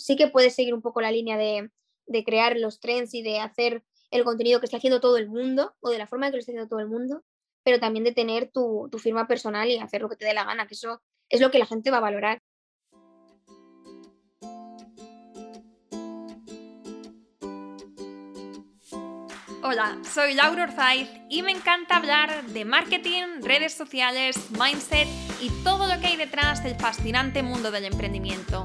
sí que puedes seguir un poco la línea de, de crear los trends y de hacer el contenido que está haciendo todo el mundo o de la forma que lo está haciendo todo el mundo, pero también de tener tu, tu firma personal y hacer lo que te dé la gana, que eso es lo que la gente va a valorar. Hola, soy Laura Orzaiz y me encanta hablar de marketing, redes sociales, mindset y todo lo que hay detrás del fascinante mundo del emprendimiento.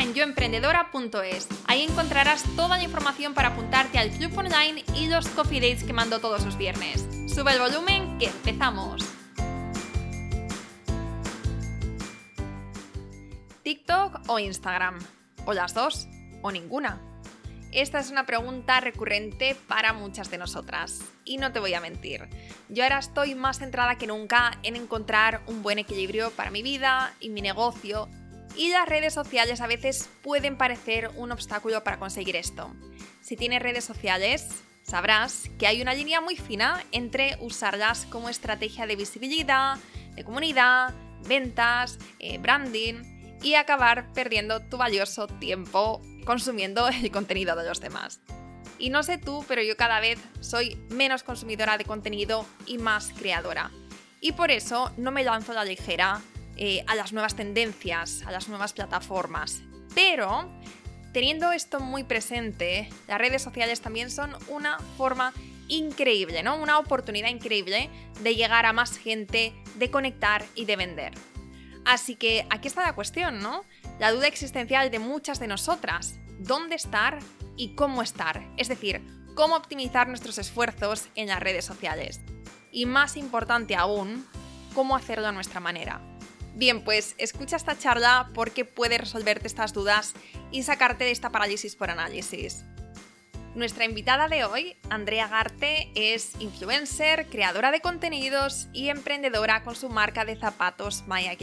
en yoemprendedora.es. Ahí encontrarás toda la información para apuntarte al club online y los coffee dates que mando todos los viernes. Sube el volumen que empezamos. TikTok o Instagram. O las dos. O ninguna. Esta es una pregunta recurrente para muchas de nosotras. Y no te voy a mentir, yo ahora estoy más centrada que nunca en encontrar un buen equilibrio para mi vida y mi negocio. Y las redes sociales a veces pueden parecer un obstáculo para conseguir esto. Si tienes redes sociales, sabrás que hay una línea muy fina entre usarlas como estrategia de visibilidad, de comunidad, ventas, eh, branding y acabar perdiendo tu valioso tiempo consumiendo el contenido de los demás. Y no sé tú, pero yo cada vez soy menos consumidora de contenido y más creadora. Y por eso no me lanzo la ligera eh, a las nuevas tendencias, a las nuevas plataformas. Pero, teniendo esto muy presente, las redes sociales también son una forma increíble, ¿no? Una oportunidad increíble de llegar a más gente, de conectar y de vender. Así que aquí está la cuestión, ¿no? la duda existencial de muchas de nosotras, dónde estar y cómo estar, es decir, cómo optimizar nuestros esfuerzos en las redes sociales. Y más importante aún, cómo hacerlo a nuestra manera. Bien, pues escucha esta charla porque puede resolverte estas dudas y sacarte de esta parálisis por análisis. Nuestra invitada de hoy, Andrea Garte, es influencer, creadora de contenidos y emprendedora con su marca de zapatos Maya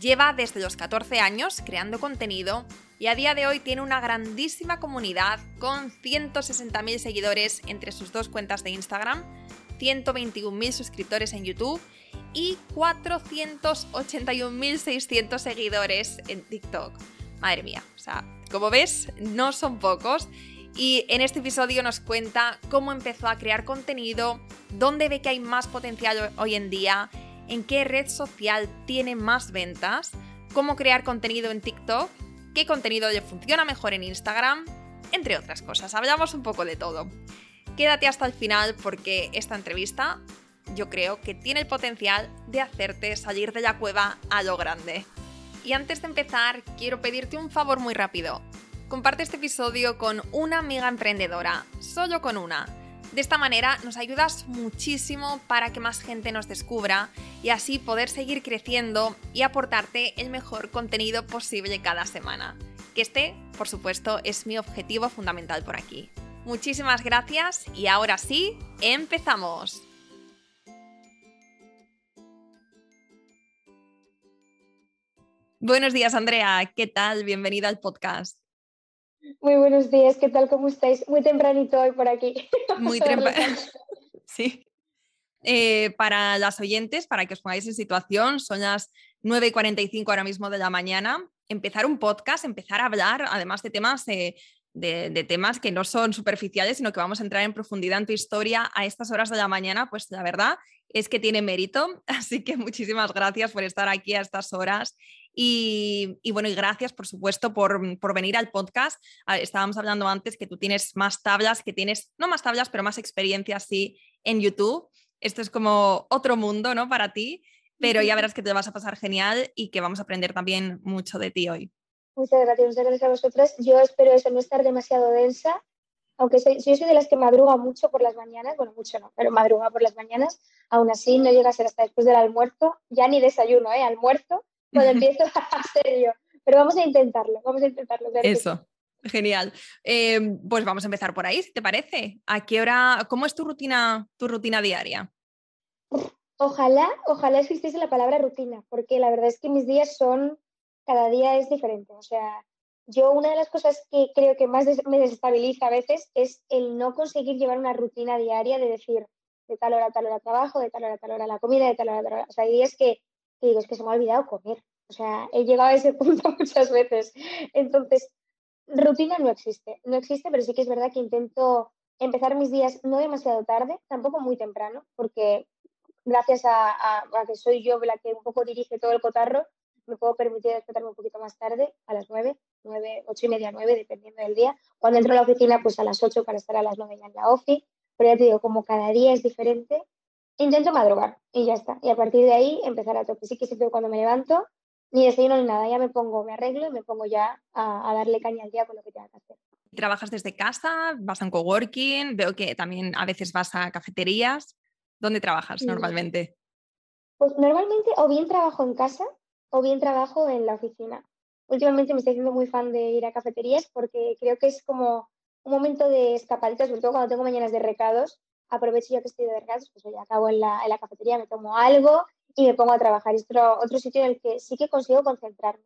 Lleva desde los 14 años creando contenido y a día de hoy tiene una grandísima comunidad con 160.000 seguidores entre sus dos cuentas de Instagram, 121.000 suscriptores en YouTube y 481.600 seguidores en TikTok. Madre mía, o sea, como ves, no son pocos. Y en este episodio nos cuenta cómo empezó a crear contenido, dónde ve que hay más potencial hoy en día en qué red social tiene más ventas, cómo crear contenido en TikTok, qué contenido le funciona mejor en Instagram, entre otras cosas. Hablamos un poco de todo. Quédate hasta el final porque esta entrevista yo creo que tiene el potencial de hacerte salir de la cueva a lo grande. Y antes de empezar, quiero pedirte un favor muy rápido. Comparte este episodio con una amiga emprendedora, solo con una de esta manera nos ayudas muchísimo para que más gente nos descubra y así poder seguir creciendo y aportarte el mejor contenido posible cada semana. Que este, por supuesto, es mi objetivo fundamental por aquí. Muchísimas gracias y ahora sí, empezamos. Buenos días, Andrea. ¿Qué tal? Bienvenida al podcast. Muy buenos días, ¿qué tal? ¿Cómo estáis? Muy tempranito hoy por aquí. Muy temprano. sí. Eh, para las oyentes, para que os pongáis en situación, son las 9 y 45 ahora mismo de la mañana. Empezar un podcast, empezar a hablar, además de temas, de, de, temas que no son superficiales, sino que vamos a entrar en profundidad en tu historia a estas horas de la mañana, pues la verdad es que tiene mérito. Así que muchísimas gracias por estar aquí a estas horas y, bueno, y gracias, por supuesto, por, venir al podcast. Ah, estábamos hablando antes que tú tienes más tablas, que tienes, no más tablas, pero más experiencia así en YouTube. Esto es como otro mundo, ¿no? Para ti, pero ya verás que te vas a pasar genial y que vamos a aprender también mucho de ti hoy. Muchas gracias, muchas gracias a vosotras. Yo espero eso, no estar demasiado densa, aunque soy, yo soy de las que madruga mucho por las mañanas, bueno, mucho no, pero madruga por las mañanas, aún así no llega a ser hasta después del almuerzo, ya ni desayuno, ¿eh? Almuerzo, cuando empiezo a serio. pero vamos a intentarlo, vamos a intentarlo. Eso. Genial. Em, pues vamos a empezar por ahí, si te parece. ¿A qué hora, cómo es tu rutina, tu rutina diaria? Ojalá, ojalá existiese la palabra rutina, porque la verdad es que mis días son, cada día es diferente. O sea, yo una de las cosas que creo que más me desestabiliza a veces es el no conseguir llevar una rutina diaria de decir de tal hora a tal hora trabajo, de tal hora a tal hora la comida, de tal hora a tal hora. O sea, hay días que, que digo, es que se me ha olvidado comer. O sea, he llegado a ese punto muchas veces. Entonces, rutina no existe, no existe, pero sí que es verdad que intento empezar mis días no demasiado tarde, tampoco muy temprano, porque gracias a, que soy yo la que un poco dirige todo el cotarro, me puedo permitir despertarme un poquito más tarde, a las 9, 9, 8 y media, 9, dependiendo del día. Cuando entro a la oficina, pues a las 8 para estar a las 9 ya en la ofi. Pero ya te digo, como cada día es diferente, intento madrugar y ya está. Y a partir de ahí empezar a tope. Sí que siempre cuando me levanto, ni desayuno ni nada, ya me pongo, me arreglo y me pongo ya a, darle caña al día con lo que tenga que hacer. ¿Trabajas desde casa? ¿Vas a un coworking? Veo que también a veces vas a cafeterías. ¿Dónde trabajas normalmente? Pues normalmente o bien trabajo en casa o bien trabajo en la oficina. Últimamente me estoy haciendo muy fan de ir a cafeterías porque creo que es como un momento de escapadita, sobre todo cuando tengo mañanas de recados. Aprovecho ya que estoy de recados, pues ya acabo en la, en la cafetería, me tomo algo y me pongo a trabajar. Es otro, otro sitio en el que sí que consigo concentrarme.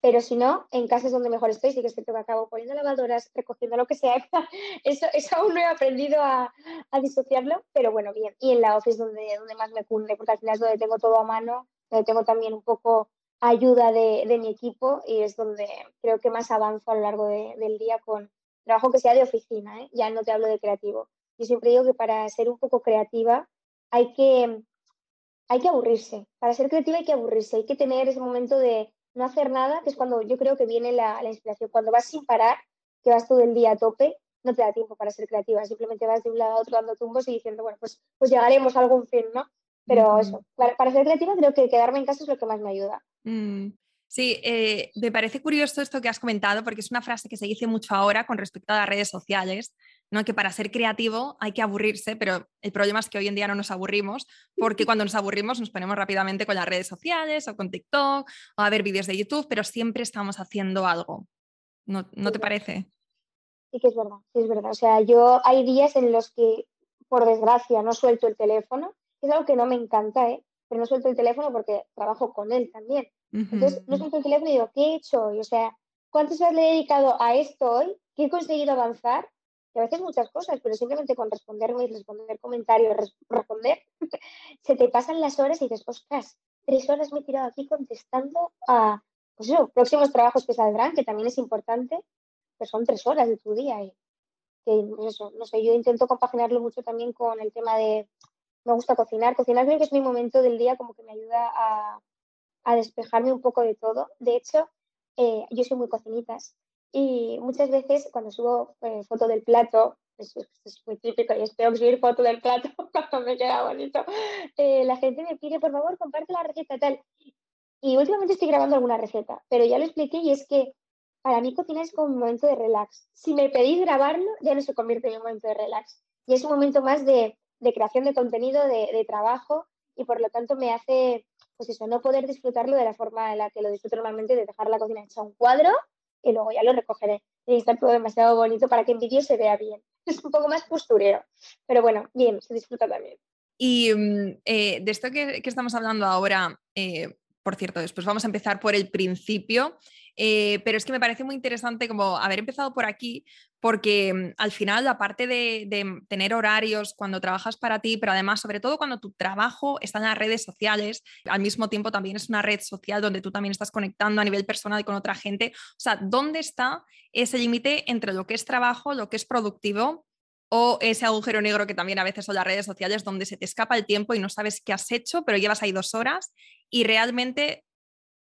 Pero si no, en casa es donde mejor estoy, sí que es cierto que acabo poniendo lavadoras, recogiendo lo que sea. Eso, eso aún no he aprendido a, a, disociarlo, pero bueno, bien. Y en la office donde, donde más me cunde, porque al final es donde tengo todo a mano, donde tengo también un poco ayuda de, de mi equipo y es donde creo que más avanzo a lo largo de, del día con trabajo que sea de oficina, ¿eh? ya no te hablo de creativo. Yo siempre digo que para ser un poco creativa hay que hay que aburrirse. Para ser creativa hay que aburrirse, hay que tener ese momento de no hacer nada, que es cuando yo creo que viene la, inspiración. Cuando vas sin parar, que vas todo el día a tope, no te da tiempo para ser creativa, simplemente vas de un lado a otro dando tumbos y diciendo, bueno, pues, pues llegaremos a algún fin, ¿no? Pero eso, para, ser creativa creo que quedarme en casa es lo que más me ayuda. Mm. Sí, eh, me parece curioso esto que has comentado porque es una frase que se dice mucho ahora con respecto a las redes sociales, ¿no? que para ser creativo hay que aburrirse, pero el problema es que hoy en día no nos aburrimos porque cuando nos aburrimos nos ponemos rápidamente con las redes sociales o con TikTok o a ver vídeos de YouTube, pero siempre estamos haciendo algo. ¿No, no te parece? Sí que es verdad, sí es verdad. O sea, yo hay días en los que, por desgracia, no suelto el teléfono. Es algo que no me encanta, ¿eh? pero no suelto el teléfono porque trabajo con él también. Entonces, no suelto el teléfono y digo, ¿qué he hecho hoy? O sea, ¿cuántas horas le he dedicado a esto hoy? ¿Qué he conseguido avanzar? A veces muchas cosas, pero simplemente con responderme y responder comentarios, responder, se te pasan las horas y dices, ostras, tres horas me he tirado aquí contestando a, pues eso, próximos trabajos que saldrán, que también es importante, pero son tres horas de tu día. Y que, pues eso, no sé, yo intento compaginarlo mucho también con el tema de, me gusta cocinar. Cocinar creo que es mi momento del día como que me ayuda a, a despejarme un poco de todo. De hecho, eh, yo soy muy cocinitas y muchas veces cuando subo eh, foto del plato, es, es, muy típico y espero subir foto del plato cuando me queda bonito, eh, la gente me pide, por favor, comparte la receta tal. Y últimamente estoy grabando alguna receta, pero ya lo expliqué y es que para mí cocinar es como un momento de relax. Si me pedís grabarlo, ya no se convierte en un momento de relax. Y es un momento más de, de creación de contenido, de, de, trabajo, y por lo tanto me hace pues eso, no poder disfrutarlo de la forma en la que lo disfruto normalmente, de dejar la cocina hecha un cuadro y luego ya lo recogeré. Y está todo demasiado bonito para que en vídeo se vea bien. Es un poco más postureo, pero bueno, bien, se disfruta también. Y mm, eh, de esto que, estamos hablando ahora, eh, por cierto, después vamos a empezar por el principio. Eh, pero es que me parece muy interesante como haber empezado por aquí, porque mm, al final, aparte de, tener horarios cuando trabajas para ti, pero además, sobre todo cuando tu trabajo está en las redes sociales, al mismo tiempo también es una red social donde tú también estás conectando a nivel personal con otra gente. O sea, ¿dónde está ese límite entre lo que es trabajo, lo que es productivo o ese agujero negro que también a veces son las redes sociales donde se te escapa el tiempo y no sabes qué has hecho, pero llevas ahí dos horas y realmente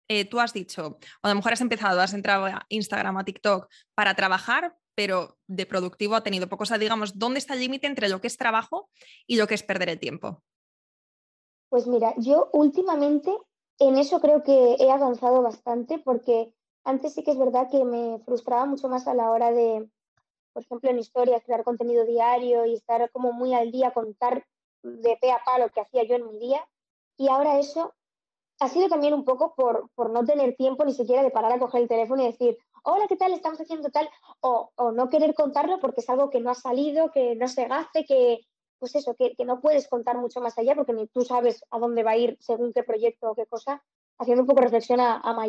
eh, tú has dicho, o a lo mejor has empezado, has entrado a Instagram, a TikTok para trabajar, pero de productivo ha tenido poco. O sea, digamos, ¿dónde está el límite entre lo que es trabajo y lo que es perder el tiempo? Pues mira, yo últimamente en eso creo que he avanzado bastante porque antes sí que es verdad que me frustraba mucho más a la hora de, por ejemplo, en historias, crear contenido diario y estar como muy al día, contar de pe a pa lo que hacía yo en mi día. Y ahora eso ha sido también un poco por, por no tener tiempo ni siquiera de parar a coger el teléfono y decir, hola, ¿qué tal? Estamos haciendo tal, o, o no querer contarlo porque es algo que no ha salido, que no se gaste, que, pues eso, que, que, no puedes contar mucho más allá porque ni tú sabes a dónde va a ir según qué proyecto o qué cosa, haciendo un poco reflexión a, a.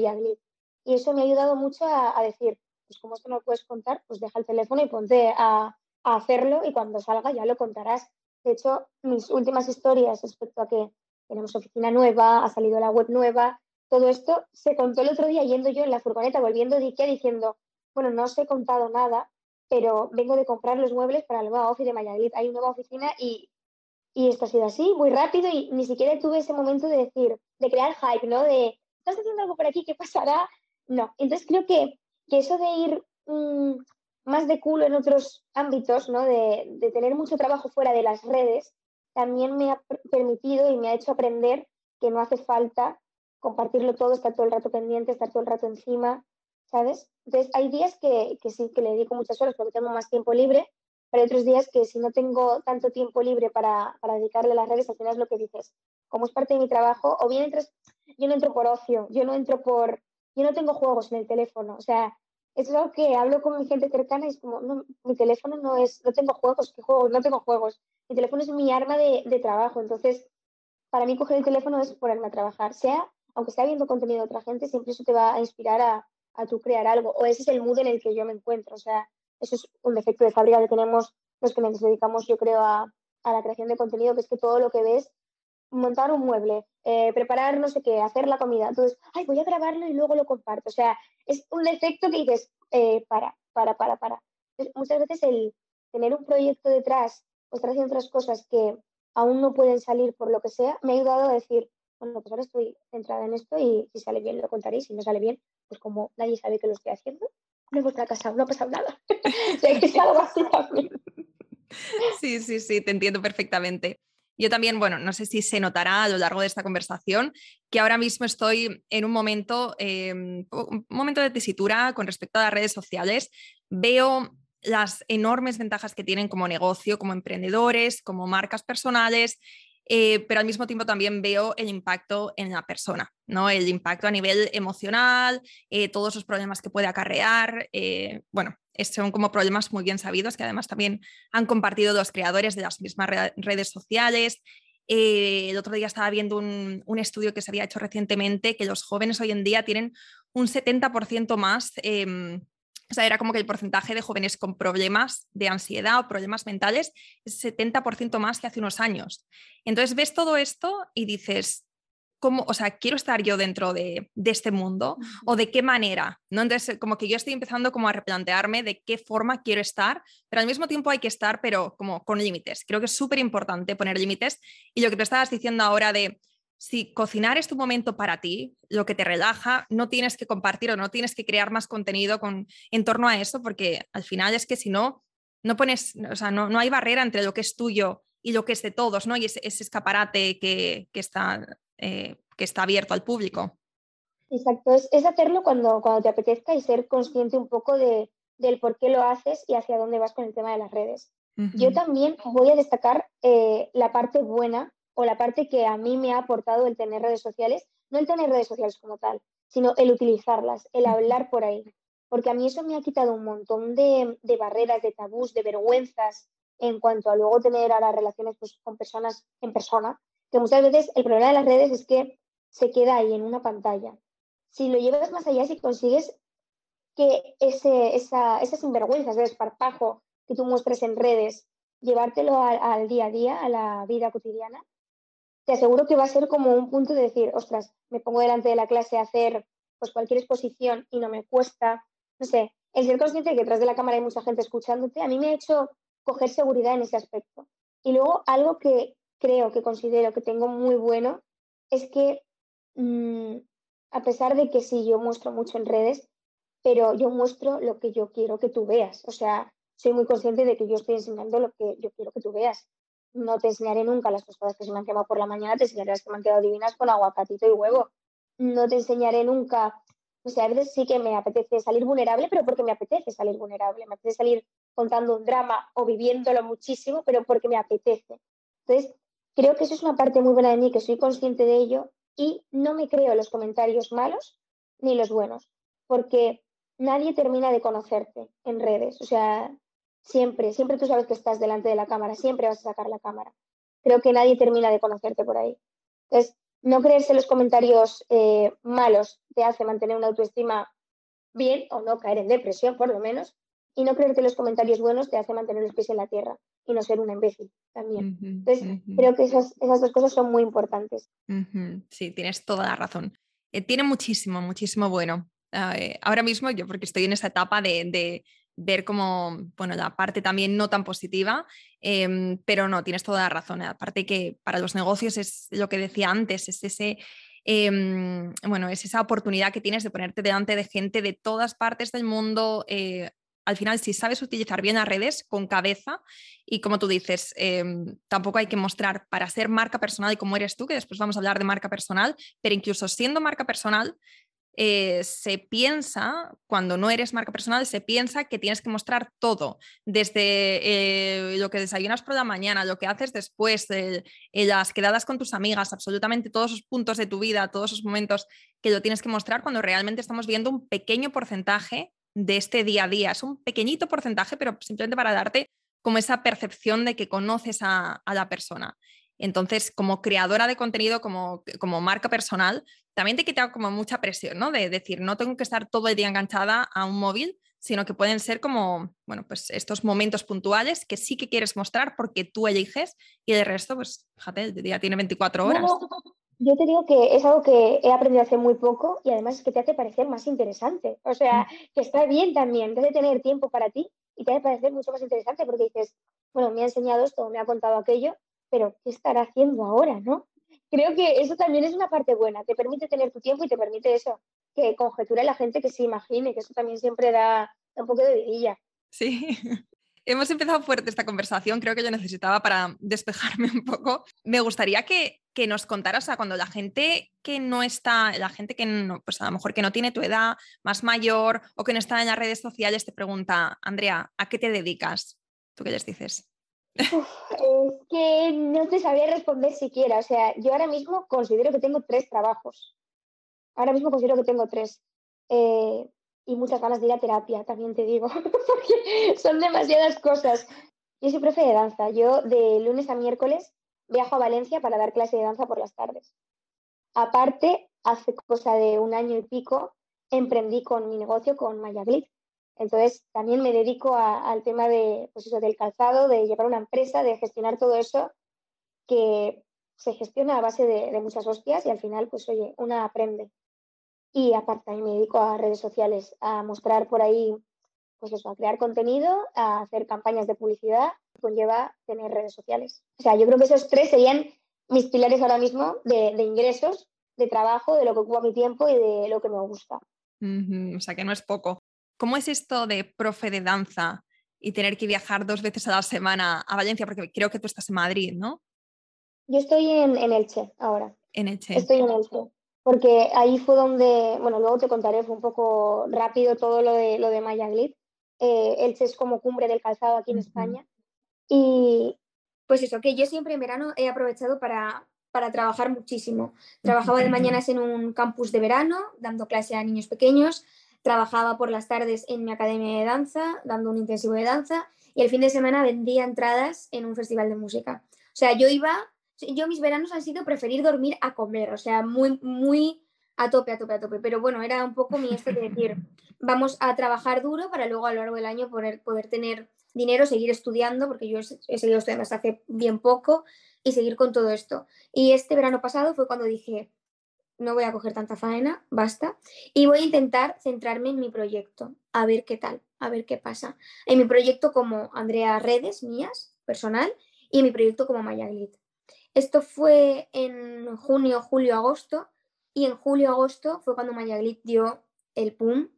Y eso me ha ayudado mucho a, a, decir, pues como esto no lo puedes contar, pues deja el teléfono y ponte a, a, hacerlo y cuando salga ya lo contarás. De hecho, mis últimas historias respecto a que tenemos oficina nueva, ha salido la web nueva, todo esto se contó el otro día yendo yo en la furgoneta, volviendo de Ikea diciendo, bueno, no os he contado nada, pero vengo de comprar los muebles para la nueva oficina de Valladolid. Hay una nueva oficina y, y esto ha sido así, muy rápido y ni siquiera tuve ese momento de decir, de crear hype, ¿no? De, ¿estás haciendo algo por aquí? ¿Qué pasará? No. Entonces creo que, que eso de ir mmm, más de culo en otros ámbitos, ¿no? De, de, tener mucho trabajo fuera de las redes, también me ha permitido y me ha hecho aprender que no hace falta compartirlo todo, estar todo el rato pendiente, estar todo el rato encima, ¿sabes? Entonces, hay días que, que, sí, que le dedico muchas horas porque tengo más tiempo libre, pero hay otros días que si no tengo tanto tiempo libre para, para dedicarle a las redes, al final es lo que dices, como es parte de mi trabajo, o bien entras, yo no entro por ocio, yo no entro por, yo no tengo juegos en el teléfono, o sea, es algo que hablo con mi gente cercana y es como, no, mi teléfono no es, no tengo juegos, ¿qué juegos? No tengo juegos. Mi teléfono es mi arma de, de trabajo, entonces, para mí coger el teléfono es ponerme a trabajar, sea, aunque esté viendo contenido de otra gente, siempre eso te va a inspirar a, a tú crear algo, o ese es el mood en el que yo me encuentro, o sea, eso es un defecto de fábrica que tenemos los que nos dedicamos, yo creo, a, a la creación de contenido, que es que todo lo que ves, montar un mueble, eh, preparar no sé qué, hacer la comida, entonces, ay, voy a grabarlo y luego lo comparto, o sea, es un defecto que dices, eh, para, para, para, para. Entonces, muchas veces el tener un proyecto detrás o estar haciendo otras cosas que aún no pueden salir por lo que sea, me ha ayudado a decir, bueno, pues ahora estoy centrada en esto y si sale bien lo contaré, si no sale bien, pues como nadie sabe que lo estoy haciendo, no hemos fracasado, no ha pasado nada. es algo así también. Sí, sí, sí, te entiendo perfectamente. Yo también, bueno, no sé si se notará a lo largo de esta conversación que ahora mismo estoy en un momento, eh, un momento de tesitura con respecto a las redes sociales. Veo las enormes ventajas que tienen como negocio, como emprendedores, como marcas personales eh, pero al mismo tiempo también veo el impacto en la persona, ¿no? El impacto a nivel emocional, eh, todos los problemas que puede acarrear. Eh, bueno, son como problemas muy bien sabidos que además también han compartido los creadores de las mismas redes sociales. el otro día estaba viendo un, un, estudio que se había hecho recientemente que los jóvenes hoy en día tienen un 70% más em, o sea, era como que el porcentaje de jóvenes con problemas de ansiedad o problemas mentales es 70% más que hace unos años. Entonces ves todo esto y dices, ¿cómo, o sea, quiero estar yo dentro de, de este mundo o de qué manera? ¿no? Entonces, como que yo estoy empezando como a replantearme de qué forma quiero estar, pero al mismo tiempo hay que estar, pero como con límites. Creo que es súper importante poner límites y lo que te estabas diciendo ahora de si cocinar es tu momento para ti, lo que te relaja, no tienes que compartir o no tienes que crear más contenido con, en torno a eso, porque al final es que si no, no pones, o sea, no, no hay barrera entre lo que es tuyo y lo que es de todos, ¿no? Y ese, ese escaparate que, que está, eh, que está abierto al público. Exacto, es, es, hacerlo cuando, cuando te apetezca y ser consciente un poco de, del por qué lo haces y hacia dónde vas con el tema de las redes. Uh -huh. Yo también voy a destacar eh, la parte buena o la parte que a mí me ha aportado el tener redes sociales, no el tener redes sociales como tal, sino el utilizarlas, el hablar por ahí. Porque a mí eso me ha quitado un montón de, de barreras, de tabús, de vergüenzas en cuanto a luego tener ahora relaciones pues, con personas en persona, que muchas veces el problema de las redes es que se queda ahí en una pantalla. Si lo llevas más allá, si consigues que ese, esa, esas sinvergüenzas de desparpajo que tú muestres en redes, llevártelo al, al día a día, a la vida cotidiana, te aseguro que va a ser como un punto de decir, ostras, me pongo delante de la clase a hacer pues cualquier exposición y no me cuesta, no sé, el ser consciente de que detrás de la cámara hay mucha gente escuchándote, a mí me ha hecho coger seguridad en ese aspecto. Y luego algo que creo, que considero que tengo muy bueno, es que mmm, a pesar de que sí, yo muestro mucho en redes, pero yo muestro lo que yo quiero que tú veas. O sea, soy muy consciente de que yo estoy enseñando lo que yo quiero que tú veas no te enseñaré nunca las tostadas que se me han quemado por la mañana, te enseñaré las que me han quedado divinas con aguacatito y huevo. No te enseñaré nunca, o sea, a veces sí que me apetece salir vulnerable, pero porque me apetece salir vulnerable, me apetece salir contando un drama o viviéndolo muchísimo, pero porque me apetece. Entonces, creo que eso es una parte muy buena de mí, que soy consciente de ello y no me creo los comentarios malos ni los buenos, porque nadie termina de conocerte en redes. O sea, siempre, siempre tú sabes que estás delante de la cámara, siempre vas a sacar la cámara. Creo que nadie termina de conocerte por ahí. Entonces, no creerse los comentarios eh, malos te hace mantener una autoestima bien o no caer en depresión, por lo menos. Y no creerte los comentarios buenos te hace mantener los pies en la tierra y no ser un imbécil también. Entonces, creo que esas, esas, dos cosas son muy importantes. Sí, tienes toda la razón. Eh, tiene muchísimo, muchísimo bueno. Eh, ahora mismo yo, porque estoy en esa etapa de, de ver como, bueno, la parte también no tan positiva, em, pero no, tienes toda la razón. Aparte que para los negocios es lo que decía antes, es ese... Em, bueno, es esa oportunidad que tienes de ponerte delante de gente de todas partes del mundo, eh, al final, si sabes utilizar bien las redes con cabeza y como tú dices, em, tampoco hay que mostrar para ser marca personal y como eres tú, que después vamos a hablar de marca personal, pero incluso siendo marca personal, eh, se piensa, cuando no eres marca personal, se piensa que tienes que mostrar todo, desde eh, lo que desayunas por la mañana, lo que haces después, las quedadas con tus amigas, absolutamente todos esos puntos de tu vida, todos esos momentos que lo tienes que mostrar cuando realmente estamos viendo un pequeño porcentaje de este día a día. Es un pequeñito porcentaje, pero simplemente para darte como esa percepción de que conoces a, la persona. Entonces, como creadora de contenido, como, como marca personal, también te quita como mucha presión, ¿no? De decir, no tengo que estar todo el día enganchada a un móvil, sino que pueden ser como, bueno, pues estos momentos puntuales que sí que quieres mostrar porque tú eliges y el resto, pues, fíjate, el día tiene 24 horas. Yo te digo que es algo que he aprendido hace muy poco y además es que te hace parecer más interesante. O sea, que está bien también, te hace tener tiempo para ti y te hace parecer mucho más interesante porque dices, bueno, me ha enseñado esto, me ha contado aquello, pero ¿qué estará haciendo ahora, no? Creo que eso también es una parte buena, te permite tener tu tiempo y te permite eso, que conjeture la gente que se imagine, que eso también siempre da, un poco de vidilla. Sí, hemos empezado fuerte esta conversación, creo que yo necesitaba para despejarme un poco. Me gustaría que, que nos contaras, o sea, cuando la gente que no está, la gente que no, pues a lo mejor que no tiene tu edad, más mayor o que no está en las redes sociales, te pregunta, Andrea, ¿a qué te dedicas? ¿Tú qué les dices? es que no te sabía responder siquiera. O sea, yo ahora mismo considero que tengo tres trabajos. Ahora mismo considero que tengo tres. Eh, y muchas ganas de ir a terapia, también te digo, porque son demasiadas cosas. Yo soy profe de danza. Yo de lunes a miércoles viajo a Valencia para dar clase de danza por las tardes. Aparte, hace cosa de un año y pico, emprendí con mi negocio con Maya Entonces, también me dedico al tema de, pues eso, del calzado, de llevar una empresa, de gestionar todo eso que se gestiona a base de, de muchas hostias y al final, pues oye, una aprende. Y aparte también me dedico a redes sociales, a mostrar por ahí, pues eso, a crear contenido, a hacer campañas de publicidad, conlleva tener redes sociales. O sea, yo creo que esos tres serían mis pilares ahora mismo de, ingresos, de trabajo, de lo que ocupa mi tiempo y de lo que me gusta. o sea, que no es poco. ¿Cómo es esto de profe de danza y tener que viajar dos veces a la semana a Valencia? Porque creo que tú estás en Madrid, ¿no? Yo estoy en, en Elche ahora. En Elche. Estoy en Elche porque ahí fue donde, bueno, luego te contaré, fue un poco rápido todo lo de, lo de Maya Glid. Eh, Elche es como cumbre del calzado aquí en España. Y pues eso, que yo siempre en verano he aprovechado para, para trabajar muchísimo. Trabajaba de mañanas en un campus de verano, dando clase a niños pequeños. Trabajaba por las tardes en mi academia de danza, dando un intensivo de danza. Y el fin de semana vendía entradas en un festival de música. O sea, yo iba yo mis veranos han sido preferir dormir a comer, o sea, muy, muy a tope, a tope, a tope. Pero bueno, era un poco mi esto de decir, vamos a trabajar duro para luego a lo largo del año poder, poder tener dinero, seguir estudiando, porque yo he seguido estudiando hasta hace bien poco, y seguir con todo esto. Y este verano pasado fue cuando dije, no voy a coger tanta faena, basta, y voy a intentar centrarme en mi proyecto, a ver qué tal, a ver qué pasa. En mi proyecto como Andrea Redes, mías, personal, y en mi proyecto como Maya Glit. Esto fue en junio, julio, agosto. Y en julio, agosto fue cuando Mayaglit dio el pum,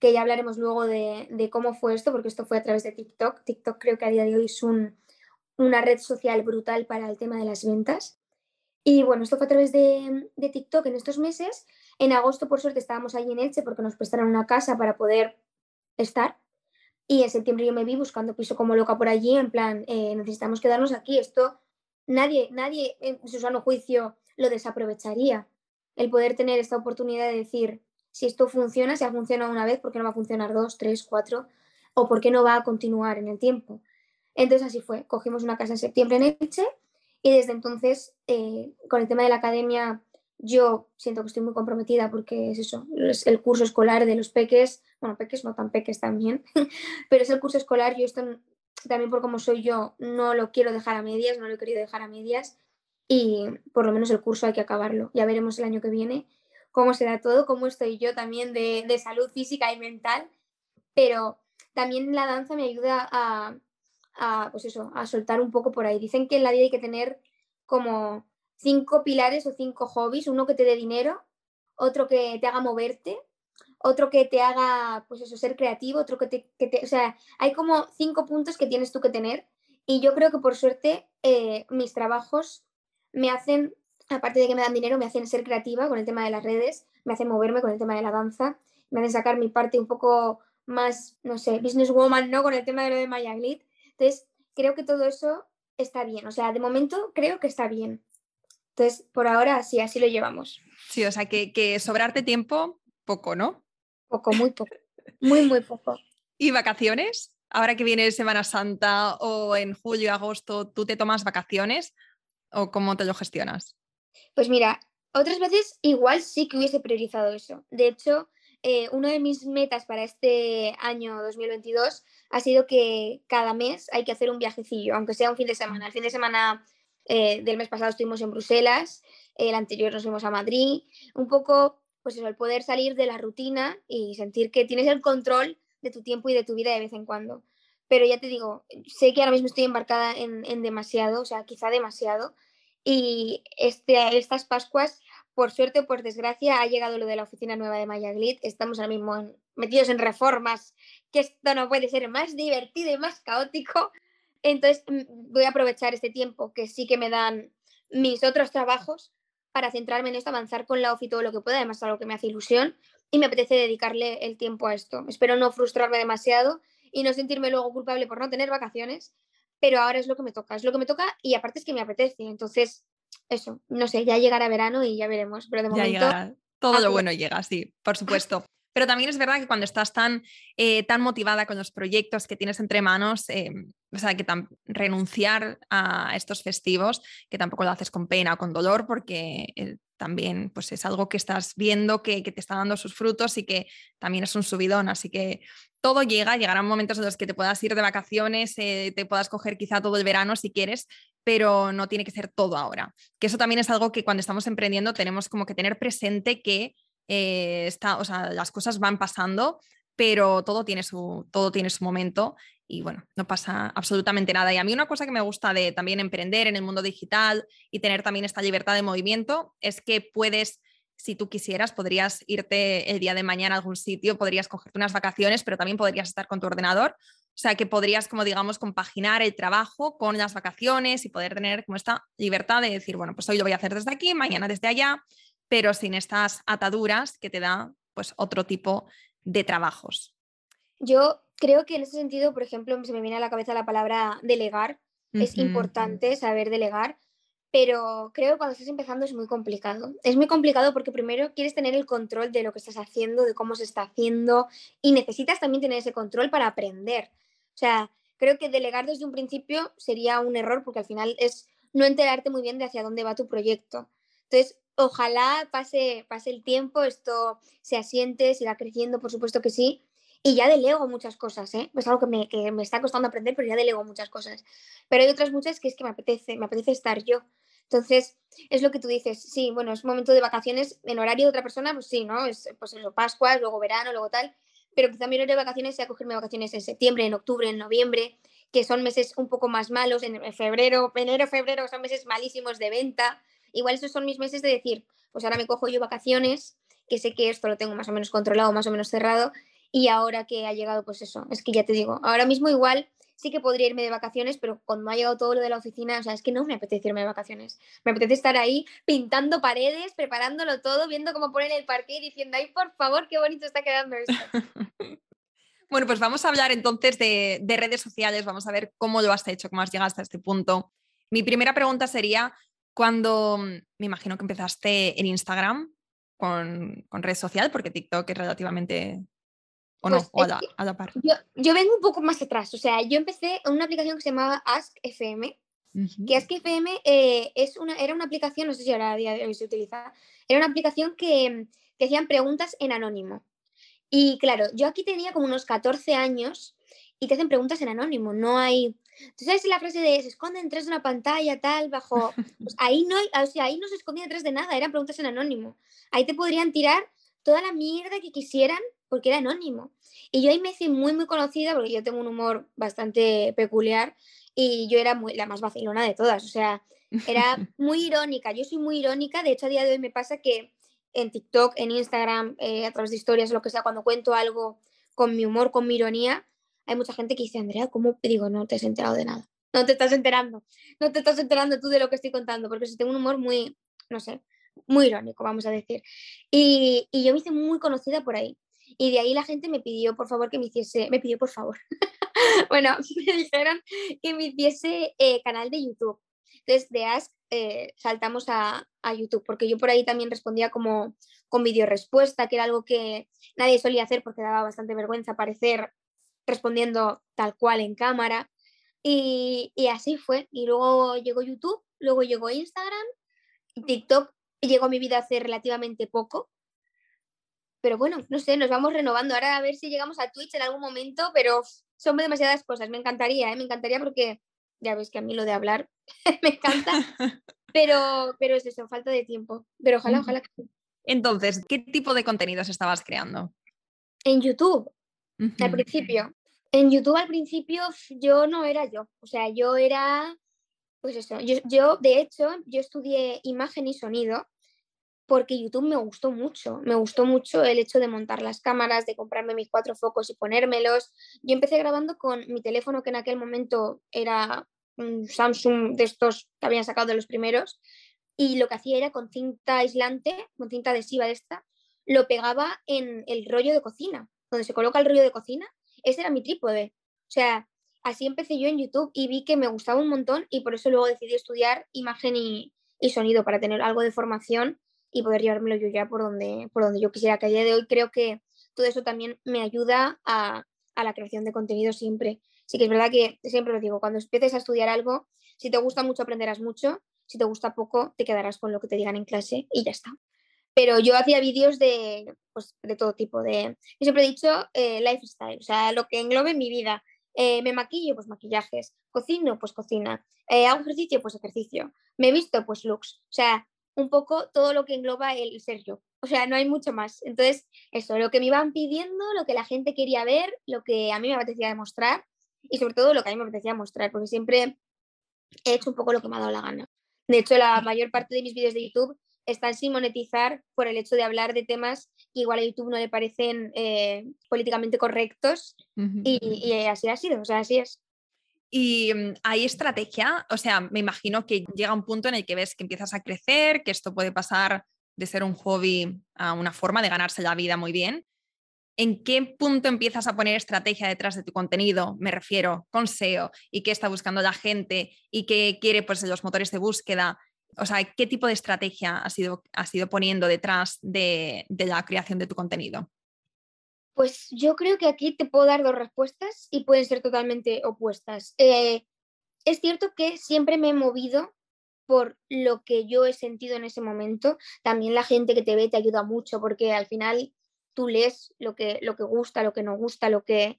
que ya hablaremos luego de, cómo fue esto, porque esto fue a través de TikTok. TikTok creo que a día de hoy es una red social brutal para el tema de las ventas. Y bueno, esto fue a través de, TikTok en estos meses. En agosto, por suerte, estábamos ahí en Elche porque nos prestaron una casa para poder estar. Y en septiembre yo me vi buscando piso como loca por allí, en plan, eh, necesitamos quedarnos aquí. Esto nadie, nadie en su sano juicio lo desaprovecharía. El poder tener esta oportunidad de decir, si esto funciona, si ha funcionado una vez, ¿por qué no va a funcionar dos, tres, cuatro? ¿O por qué no va a continuar en el tiempo? Entonces así fue, cogimos una casa en septiembre en Elche y desde entonces eh, con el tema de la academia yo siento que estoy muy comprometida porque es eso, es el curso escolar de los peques, bueno, peques no tan peques también, pero es el curso escolar, yo esto también por como soy yo no lo quiero dejar a medias, no lo he querido dejar a medias y por lo menos el curso hay que acabarlo. Ya veremos el año que viene cómo será todo, cómo estoy yo también de, de salud física y mental, pero también la danza me ayuda a, a, pues eso, a soltar un poco por ahí. Dicen que en la vida hay que tener como cinco pilares o cinco hobbies, uno que te dé dinero, otro que te haga moverte, otro que te haga, pues eso, ser creativo, otro que te, o sea, hay como cinco puntos que tienes tú que tener y yo creo que por suerte eh, mis trabajos me hacen, aparte de que me dan dinero, me hacen ser creativa con el tema de las redes, me hacen moverme con el tema de la danza, me hacen sacar mi parte un poco más, no sé, businesswoman, ¿no? Con el tema de lo de Maya Glit. Entonces, creo que todo eso está bien, o sea, de momento creo que está bien. Entonces, por ahora sí, así lo llevamos. Sí, o sea, que, que sobrarte tiempo, poco, ¿no? Poco, muy poco. Muy, muy poco. ¿Y vacaciones? Ahora que viene Semana Santa o en julio, agosto, ¿tú te tomas vacaciones o cómo te lo gestionas? Pues mira, otras veces igual sí que hubiese priorizado eso. De hecho, eh, una de mis metas para este año 2022 ha sido que cada mes hay que hacer un viajecillo, aunque sea un fin de semana. El fin de semana eh, del mes pasado estuvimos en Bruselas, el anterior nos fuimos a Madrid, un poco, pues eso, el poder salir de la rutina y sentir que tienes el control de tu tiempo y de tu vida de vez en cuando. Pero ya te digo, sé que ahora mismo estoy embarcada en, en demasiado, o sea, quizá demasiado, y este, estas Pascuas, por suerte o por desgracia, ha llegado lo de la oficina nueva de Mayaglit, estamos ahora mismo metidos en reformas, que esto no puede ser más divertido y más caótico, entonces mm, voy a aprovechar este tiempo que sí que me dan mis otros trabajos para centrarme en esto, avanzar con la OFI todo lo que pueda, además es algo que me hace ilusión y me apetece dedicarle el tiempo a esto. Espero no frustrarme demasiado y no sentirme luego culpable por no tener vacaciones, pero ahora es lo que me toca, es lo que me toca y aparte es que me apetece. Entonces, eso, no sé, ya llegará verano y ya veremos, pero de momento... Todo lo bueno llega, sí, por supuesto. Pero también es verdad que cuando estás tan, eh, tan motivada con los proyectos que tienes entre manos, eh, o sea, que renunciar a estos festivos, que tampoco lo haces con pena o con dolor, porque eh, también pues, es algo que estás viendo que, te está dando sus frutos y que también es un subidón. Así que todo llega, llegarán momentos en los que te puedas ir de vacaciones, te puedas coger quizá todo el verano si quieres, pero no tiene que ser todo ahora. Que eso también es algo que cuando estamos emprendiendo tenemos como que tener presente que eh, está, o sea, las cosas van pasando, pero todo tiene, su, todo tiene su momento y bueno, no pasa absolutamente nada. Y a mí una cosa que me gusta de también emprender en el mundo digital y tener también esta libertad de movimiento es que puedes, si tú quisieras, podrías irte el día de mañana a algún sitio, podrías cogerte unas vacaciones, pero también podrías estar con tu ordenador. O sea, que podrías, como digamos, compaginar el trabajo con las vacaciones y poder tener como esta libertad de decir, bueno, pues hoy lo voy a hacer desde aquí, mañana desde allá pero sin estas ataduras que te da pues otro tipo de trabajos. Yo creo que en ese sentido, por ejemplo, se me viene a la cabeza la palabra delegar. Es importante saber delegar, pero creo que cuando estás empezando es muy complicado. Es muy complicado porque primero quieres tener el control de lo que estás haciendo, de cómo se está haciendo y necesitas también tener ese control para aprender. O sea, creo que delegar desde un principio sería un error porque al final es no enterarte muy bien de hacia dónde va tu proyecto. Entonces, ojalá pase, pase el tiempo, esto se asiente, siga creciendo, por supuesto que sí. Y ya delego muchas cosas, ¿eh? Es algo que me, que me está costando aprender, pero ya delego muchas cosas. Pero hay otras muchas que es que me apetece, me apetece estar yo. Entonces, es lo que tú dices, sí, bueno, es momento de vacaciones en horario de otra persona, pues sí, ¿no? Es pues eso, Pascuas, luego verano, luego tal, pero quizá mi horario de vacaciones sea cogerme vacaciones en septiembre, en octubre, en noviembre, que son meses un poco más malos, en febrero, enero, febrero son meses malísimos de venta, Igual esos son mis meses de decir, pues ahora me cojo yo vacaciones, que sé que esto lo tengo más o menos controlado, más o menos cerrado, y ahora que ha llegado, pues eso, es que ya te digo, ahora mismo igual sí que podría irme de vacaciones, pero cuando ha llegado todo lo de la oficina, o sea, es que no me apetece irme de vacaciones. Me apetece estar ahí pintando paredes, preparándolo todo, viendo cómo ponen el parque y diciendo, ay, por favor, qué bonito está quedando esto. bueno, pues vamos a hablar entonces de, de redes sociales, vamos a ver cómo lo has hecho, cómo has llegado hasta este punto. Mi primera pregunta sería, cuando mm, me imagino que empezaste en Instagram, con, con red social, porque TikTok es relativamente ¿O no? Pues O es a la, a la par. Yo, yo vengo un poco más atrás, o sea, yo empecé en una aplicación que se llamaba Ask FM, que Ask FM eh, es una, era una aplicación, no sé si ahora a día de hoy se utiliza, era una aplicación que, que hacían preguntas en anónimo. Y claro, yo aquí tenía como unos 14 años y te hacen preguntas en anónimo, no hay... ¿Tú sabes la frase de se esconden detrás de una pantalla, tal, bajo... Pues ahí no, o sea, ahí no se escondía detrás de nada, eran preguntas en anónimo. Ahí te podrían tirar toda la mierda que quisieran porque era anónimo. Y yo ahí me hice muy, muy conocida porque yo tengo un humor bastante peculiar y yo era muy, la más vacilona de todas. O sea, era muy irónica. Yo soy muy irónica. De hecho, a día de hoy me pasa que en TikTok, en Instagram, eh, a través de historias, lo que sea, cuando cuento algo con mi humor, con mi ironía, hay mucha gente que dice, Andrea, ¿cómo? Y digo, no te has enterado de nada. No te estás enterando. No te estás enterando tú de lo que estoy contando, porque si tengo un humor muy, no sé, muy irónico, vamos a decir. Y, y yo me hice muy conocida por ahí. Y de ahí la gente me pidió, por favor, que me hiciese, me pidió, por favor. bueno, me dijeron que me hiciese eh, canal de YouTube. Entonces, de Ask eh, saltamos a, a, YouTube, porque yo por ahí también respondía como con video respuesta, que era algo que nadie solía hacer porque daba bastante vergüenza aparecer respondiendo tal cual en cámara. Y, y así fue. Y luego llegó YouTube, luego llegó Instagram, TikTok llegó a mi vida hace relativamente poco. Pero bueno, no sé, nos vamos renovando. Ahora a ver si llegamos a Twitch en algún momento, pero son demasiadas cosas. Me encantaría, ¿eh? me encantaría porque ya ves que a mí lo de hablar me encanta, pero, pero es eso, falta de tiempo. Pero ojalá, ojalá. Entonces, ¿qué tipo de contenidos estabas creando? En YouTube, al principio. En YouTube al principio yo no era yo. O sea, yo era, pues eso, yo, yo de hecho, yo estudié imagen y sonido porque YouTube me gustó mucho. Me gustó mucho el hecho de montar las cámaras, de comprarme mis cuatro focos y ponérmelos. Yo empecé grabando con mi teléfono que en aquel momento era un Samsung de estos que habían sacado de los primeros y lo que hacía era con cinta aislante, con cinta adhesiva esta, lo pegaba en el rollo de cocina, donde se coloca el rollo de cocina, ese era mi trípode. O sea, así empecé yo en YouTube y vi que me gustaba un montón y por eso luego decidí estudiar imagen y sonido para tener algo de formación y poder llevármelo yo ya por donde, por donde yo quisiera, que a día de hoy creo que todo eso también me ayuda a, a la creación de contenido siempre. Sí que es verdad que siempre lo digo, cuando empieces a estudiar algo, si te gusta mucho aprenderás mucho, si te gusta poco te quedarás con lo que te digan en clase y ya está. Pero yo hacía vídeos de, pues, de todo tipo, de, yo siempre he dicho eh, lifestyle, o sea, lo que englobe mi vida. Eh, me maquillo, pues maquillajes. Cocino, pues cocina. Eh, hago ejercicio, pues ejercicio. Me visto, pues looks. O sea, un poco todo lo que engloba el ser yo. O sea, no hay mucho más. Entonces, eso, lo que me iban pidiendo, lo que la gente quería ver, lo que a mí me apetecía demostrar y sobre todo lo que a mí me apetecía mostrar, porque siempre he hecho un poco lo que me ha dado la gana. De hecho, la mayor parte de mis vídeos de YouTube están sin monetizar por el hecho de hablar de temas que igual a YouTube no le parecen eh, políticamente correctos Ujú. y, y así ha sido, o sea, así es. Y mm, hay estrategia, o sea, me imagino que llega un punto en el que ves que empiezas a crecer, que esto puede pasar de ser un hobby a una forma de ganarse la vida muy bien. ¿En qué punto empiezas a poner estrategia detrás de tu contenido? Me refiero con SEO y qué está buscando la gente y qué quiere pues, los motores de búsqueda. O sea, ¿qué tipo de estrategia has ido, poniendo detrás de, de la creación de tu contenido? Pues yo creo que aquí te puedo dar dos respuestas y pueden ser totalmente opuestas. Eh, es cierto que siempre me he movido por lo que yo he sentido en ese momento. También la gente que te ve te ayuda mucho porque al final tú lees lo que, lo que gusta, lo que no gusta, lo que,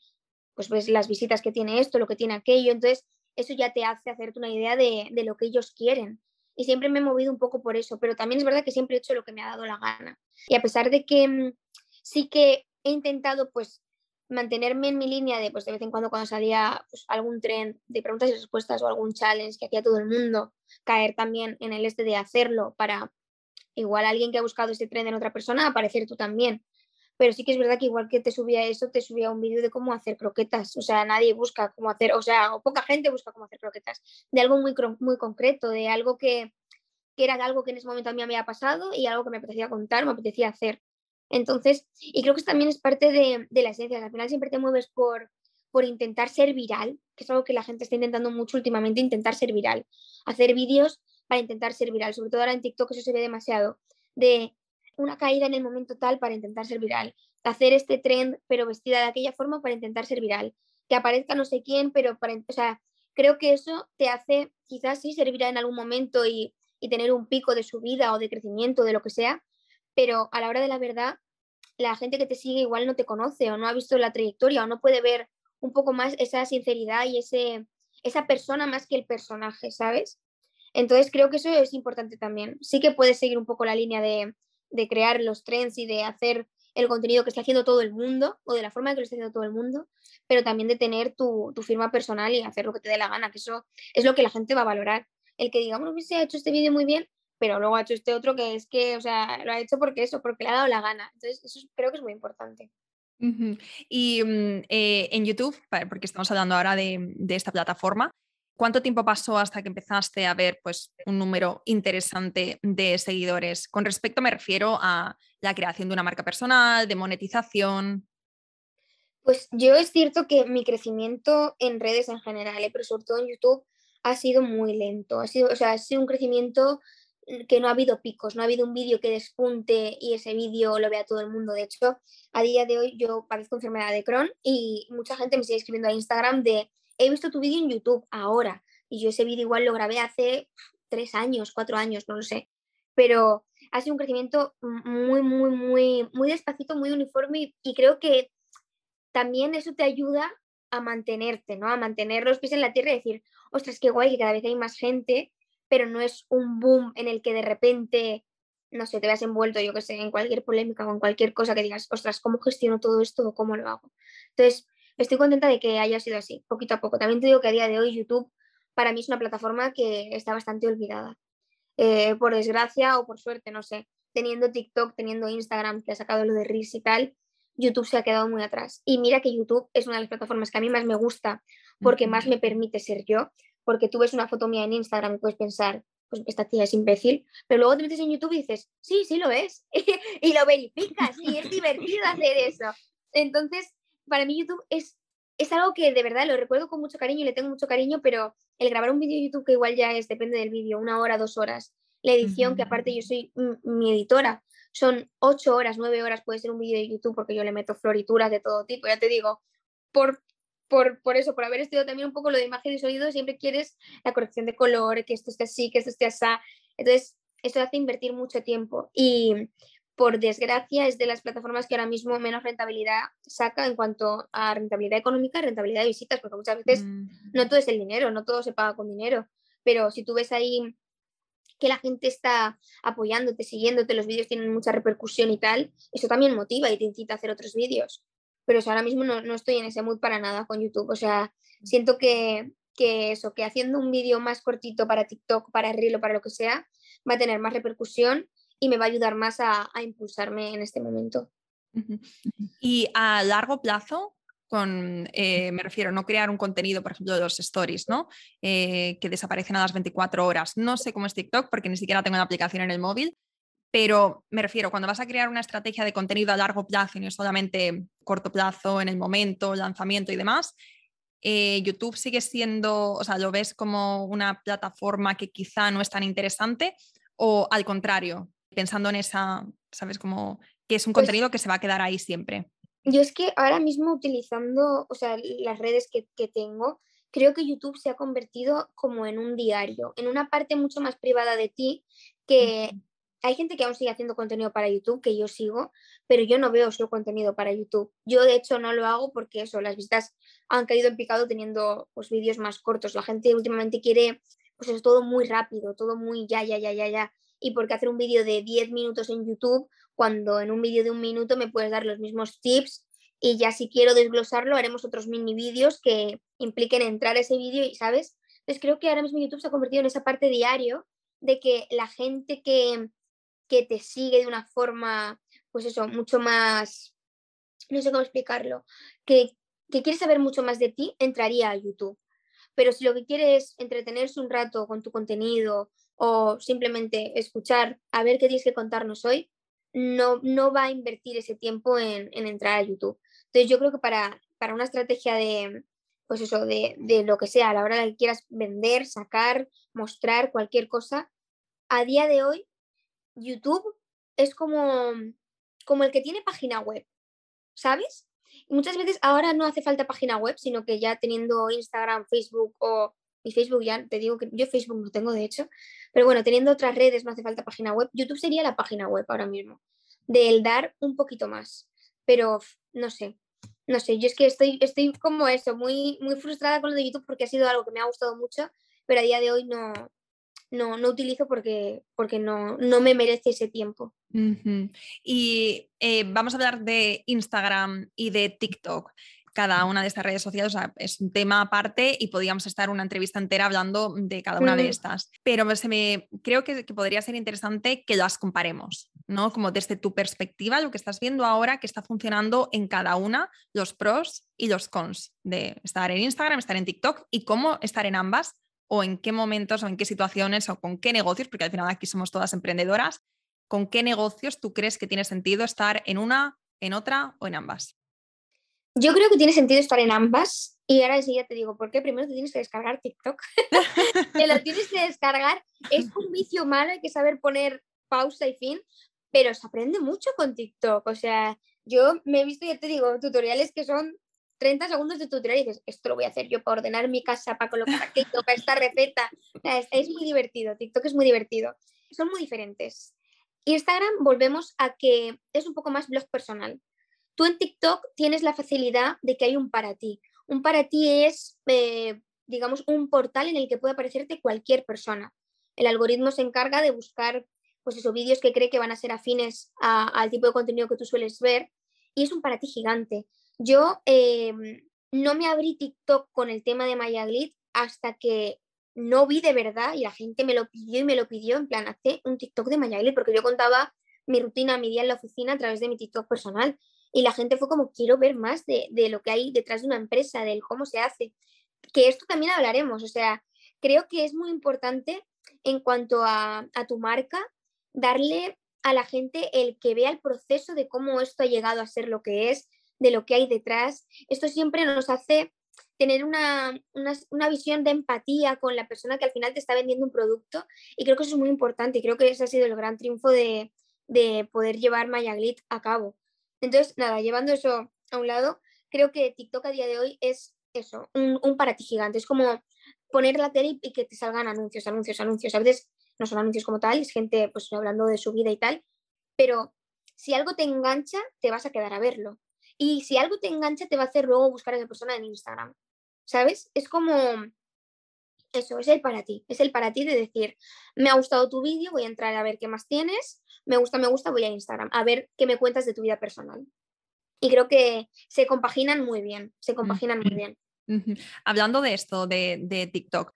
pues ves las visitas que tiene esto, lo que tiene aquello. Entonces, eso ya te hace hacerte una idea de, de lo que ellos quieren. Y siempre me he movido un poco por eso, pero también es verdad que siempre he hecho lo que me ha dado la gana. Y a pesar de que mm, sí que he intentado pues mantenerme en mi línea de pues de vez en cuando cuando salía pues, algún tren de preguntas y respuestas o algún challenge que hacía todo el mundo, caer también en el este de hacerlo para igual alguien que ha buscado ese tren en otra persona aparecer tú también. Pero sí que es verdad que igual que te subía eso, te subía un vídeo de cómo hacer croquetas. O sea, nadie busca cómo hacer, o sea, o poca gente busca cómo hacer croquetas. De algo muy, muy concreto, de algo que, que era algo que en ese momento a mí me había pasado y algo que me apetecía contar, me apetecía hacer. Entonces, y creo que también es parte de, de la esencia, al final siempre te mueves por, por intentar ser viral, que es algo que la gente está intentando mucho últimamente, intentar ser viral. Hacer vídeos para intentar ser viral, sobre todo ahora en TikTok eso se ve demasiado, de una caída en el momento tal para intentar ser viral, hacer este trend pero vestida de aquella forma para intentar ser viral, que aparezca no sé quién, pero para, o sea, creo que eso te hace quizás sí servirá en algún momento y, y tener un pico de subida o de crecimiento, de lo que sea, pero a la hora de la verdad, la gente que te sigue igual no te conoce o no ha visto la trayectoria o no puede ver un poco más esa sinceridad y ese, esa persona más que el personaje, ¿sabes? Entonces creo que eso es importante también. Sí que puedes seguir un poco la línea de, de crear los trends y de hacer el contenido que está haciendo todo el mundo o de la forma que lo está haciendo todo el mundo, pero también de tener tu, tu, firma personal y hacer lo que te dé la gana, que eso es lo que la gente va a valorar. El que digamos que se ha hecho este vídeo muy bien, pero luego ha hecho este otro que es que, o sea, lo ha hecho porque eso, porque le ha dado la gana. Entonces, eso creo que es muy importante. Uh -huh. Y um, eh, en YouTube, porque estamos hablando ahora de, de, esta plataforma, ¿cuánto tiempo pasó hasta que empezaste a ver pues, un número interesante de seguidores? Con respecto me refiero a la creación de una marca personal, de monetización. Pues yo es cierto que mi crecimiento en redes en general, ¿eh? pero sobre todo en YouTube, ha sido muy lento. Ha sido, o sea, ha sido un crecimiento que no ha habido picos, no ha habido un vídeo que despunte y ese vídeo lo vea todo el mundo. De hecho, a día de hoy yo padezco enfermedad de Crohn y mucha gente me sigue escribiendo a Instagram de he visto tu vídeo en YouTube ahora y yo ese vídeo igual lo grabé hace tres años, cuatro años, no lo sé. Pero ha sido un crecimiento muy, muy, muy, muy despacito, muy uniforme y, creo que también eso te ayuda a mantenerte, ¿no? A mantener los pies en la tierra y decir, ostras, qué guay que cada vez hay más gente pero no es un boom en el que de repente, no sé, te veas envuelto, yo que sé, en cualquier polémica o en cualquier cosa que digas, ostras, ¿cómo gestiono todo esto o cómo lo hago? Entonces, estoy contenta de que haya sido así, poquito a poco. También te digo que a día de hoy YouTube para mí es una plataforma que está bastante olvidada. Eh, por desgracia o por suerte, no sé, teniendo TikTok, teniendo Instagram, que ha sacado lo de Reels y tal, YouTube se ha quedado muy atrás. Y mira que YouTube es una de las plataformas que a mí más me gusta porque más me permite ser yo, porque tú ves una foto mía en Instagram y puedes pensar, pues esta tía es imbécil, pero luego te metes en YouTube y dices, sí, sí lo es, y lo verificas, y es divertido hacer eso. Entonces, para mí YouTube es, es algo que de verdad lo recuerdo con mucho cariño y le tengo mucho cariño, pero el grabar un vídeo de YouTube que igual ya es, depende del vídeo, una hora, dos horas, la edición, uh -huh. que aparte yo soy mi editora, son ocho horas, nueve horas puede ser un vídeo de YouTube porque yo le meto florituras de todo tipo, ya te digo, por por, por, eso, por haber estudiado también un poco lo de imagen y sonido, siempre quieres la corrección de color, que esto esté así, que esto esté así. Entonces, esto hace invertir mucho tiempo y por desgracia es de las plataformas que ahora mismo menos rentabilidad saca en cuanto a rentabilidad económica, rentabilidad de visitas, porque muchas veces mm. no todo es el dinero, no todo se paga con dinero, pero si tú ves ahí que la gente está apoyándote, siguiéndote, los vídeos tienen mucha repercusión y tal, eso también motiva y te incita a hacer otros vídeos pero ahora mismo no, no, estoy en ese mood para nada con YouTube. O sea, siento que, que eso, que haciendo un vídeo más cortito para TikTok, para Reel o para lo que sea, va a tener más repercusión y me va a ayudar más a, a impulsarme en este momento. Y a largo plazo, con, eh, me refiero, no crear un contenido, por ejemplo, de los stories, ¿no? Eh, que desaparecen a las 24 horas. No sé cómo es TikTok porque ni siquiera tengo la aplicación en el móvil, pero me refiero, cuando vas a crear una estrategia de contenido a largo plazo y no solamente corto plazo, en el momento, lanzamiento y demás, eh, YouTube sigue siendo, o sea, ¿lo ves como una plataforma que quizá no es tan interesante o al contrario, pensando en esa, ¿sabes? Como que es un pues, contenido que se va a quedar ahí siempre. Yo es que ahora mismo utilizando, o sea, las redes que, que tengo, creo que YouTube se ha convertido como en un diario, en una parte mucho más privada de ti que hay gente que aún sigue haciendo contenido para YouTube, que yo sigo, pero yo no veo su contenido para YouTube. Yo de hecho no lo hago porque eso, las vistas han caído en picado teniendo pues vídeos más cortos. La gente últimamente quiere pues es todo muy rápido, todo muy ya, ya, ya, ya, ya. Y porque hacer un vídeo de 10 minutos en YouTube, cuando en un vídeo de un minuto me puedes dar los mismos tips y ya si quiero desglosarlo haremos otros mini vídeos que impliquen entrar a ese vídeo y, ¿sabes? Entonces creo que ahora mismo YouTube se ha convertido en esa parte diario de que la gente que que te sigue de una forma, pues eso, mucho más, no sé cómo explicarlo, que, que quiere saber mucho más de ti, entraría a YouTube. Pero si lo que quieres es entretenerse un rato con tu contenido o simplemente escuchar a ver qué tienes que contarnos hoy, no, no va a invertir ese tiempo en, en entrar a YouTube. Entonces yo creo que para, para una estrategia de, pues eso, de, de, lo que sea, a la hora que quieras vender, sacar, mostrar cualquier cosa, a día de hoy YouTube es como, como el que tiene página web, ¿sabes? Y muchas veces ahora no hace falta página web, sino que ya teniendo Instagram, Facebook o mi Facebook ya, te digo que yo Facebook no tengo de hecho, pero bueno, teniendo otras redes no hace falta página web. YouTube sería la página web ahora mismo, del dar un poquito más, pero no sé, no sé, yo es que estoy, estoy como eso, muy, muy frustrada con lo de YouTube porque ha sido algo que me ha gustado mucho, pero a día de hoy no, no, no utilizo porque, porque no, no me merece ese tiempo. Y eh, vamos a hablar de Instagram y de TikTok. Cada una de estas redes sociales es un tema aparte y podríamos estar una entrevista entera hablando de cada una de estas. Pero se me, creo que, que, podría ser interesante que las comparemos, ¿no? Como desde tu perspectiva, lo que estás viendo ahora que está funcionando en cada una, los pros y los cons de estar en Instagram, estar en TikTok y cómo estar en ambas o en qué momentos o en qué situaciones o con qué negocios, porque al final aquí somos todas emprendedoras, con qué negocios tú crees que tiene sentido estar en una, en otra o en ambas. Yo creo que tiene sentido estar en ambas y ahora sí ya te digo, ¿por qué? Primero te tienes que descargar TikTok. te lo tienes que descargar. Es un vicio malo, hay que saber poner pausa y fin, pero se aprende mucho con TikTok. O sea, yo me he visto, ya te digo, tutoriales que son 30 segundos de tutorial y dices, esto lo voy a hacer yo para ordenar mi casa, para colocar aquello, para esta receta. Es, es, muy divertido, TikTok es muy divertido. Son muy diferentes. Instagram volvemos a que es un poco más blog personal. Tú en TikTok tienes la facilidad de que hay un para ti. Un para ti es, eh, digamos, un portal en el que puede aparecerte cualquier persona. El algoritmo se encarga de buscar, pues esos vídeos que cree que van a ser afines al tipo de contenido que tú sueles ver y es un para ti gigante. Yo em, no me abrí TikTok con el tema de Maya hasta que no vi de verdad y la gente me lo pidió y me lo pidió en plan, hace un TikTok de Maya porque yo contaba mi rutina, mi día en la oficina a través de mi TikTok personal y la gente fue como, quiero ver más de, de lo que hay detrás de una empresa, del cómo se hace, que esto también hablaremos, o sea, creo que es muy importante en cuanto a, a tu marca darle a la gente el que vea el proceso de cómo esto ha llegado a ser lo que es, de lo que hay detrás. Esto siempre nos hace tener una, visión de empatía con la persona que al final te está vendiendo un producto y creo que eso es muy importante y creo que ese ha sido el gran triunfo de, poder llevar Mayaglit a cabo. Entonces, nada, llevando eso a un lado, creo que TikTok a día de hoy es eso, un, un para ti gigante. Es como poner la tele y que te salgan anuncios, anuncios, anuncios. A veces no son anuncios como tal, es gente pues hablando de su vida y tal, pero si algo te engancha, te vas a quedar a verlo. Y si algo te engancha, te va a hacer luego buscar a esa persona en Instagram. ¿Sabes? Es como eso, es el para ti. Es el para ti de decir, me ha gustado tu vídeo, voy a entrar a ver qué más tienes, me gusta, me gusta, voy a Instagram, a ver qué me cuentas de tu vida personal. Y creo que se compaginan muy bien, se compaginan muy bien. Hablando de esto, de, de TikTok,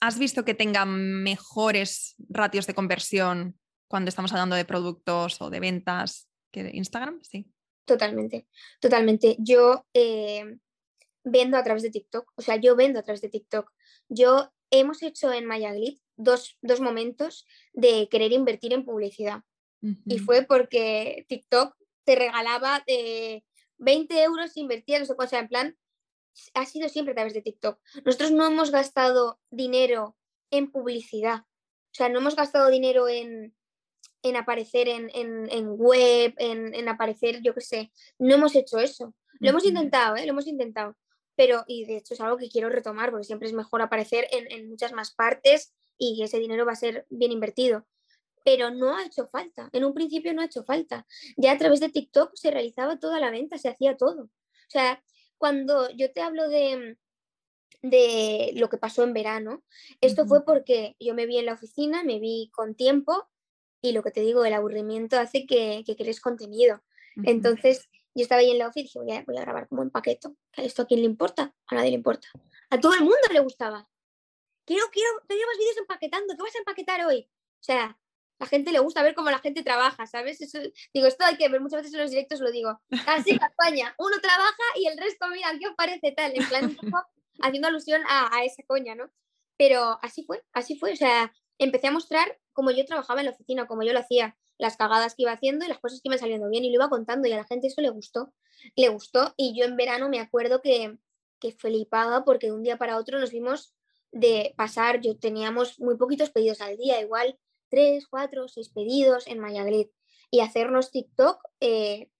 ¿has visto que tenga mejores ratios de conversión cuando estamos hablando de productos o de ventas que de Instagram? Sí. Totalmente, totalmente. Yo eh, vendo a través de TikTok, o sea, yo vendo a través de TikTok. Yo hemos hecho en Mayaglit dos, dos momentos de querer invertir en publicidad. Y fue porque TikTok te regalaba 20 eh, euros invertir, no sé o sea, en plan, ha sido siempre a través de TikTok. Nosotros no hemos gastado dinero en publicidad, o sea, no hemos gastado dinero en, en aparecer en, web, en, aparecer, yo qué sé. No hemos hecho eso. Lo hemos intentado, ¿eh? Lo hemos intentado. Pero, y de hecho es algo que quiero retomar, porque siempre es mejor aparecer en, muchas más partes y ese dinero va a ser bien invertido. Pero no ha hecho falta. En un principio no ha hecho falta. Ya a través de TikTok se realizaba toda la venta, se hacía todo. O sea, cuando yo te hablo de, de lo que pasó en verano, esto fue porque yo me vi en la oficina, me vi con tiempo y lo que te digo, el aburrimiento hace que, que crees contenido. Entonces, yo estaba ahí en la oficina y dije, voy a, grabar como un paqueto. ¿Esto a quién le importa? A nadie le importa. A todo el mundo le gustaba. Quiero, quiero, te llevas vídeos empaquetando. ¿Qué vas a empaquetar hoy? O sea, la gente le gusta ver cómo la gente trabaja, ¿sabes? digo, esto hay que ver, muchas veces en los directos lo digo. Así en España, uno trabaja y el resto, mira, ¿qué os parece tal? En plan, haciendo alusión a, a, esa coña, ¿no? Pero así fue, así fue. O sea, empecé a mostrar cómo yo trabajaba en la oficina, cómo yo lo hacía, las cagadas que iba haciendo y las cosas que iban saliendo bien y lo iba contando y a la gente eso le gustó, le gustó y yo en verano me acuerdo que, que flipaba porque de un día para otro nos vimos de pasar, yo teníamos muy poquitos pedidos al día, igual tres, cuatro, seis pedidos en Mayagrid y hacernos TikTok eh,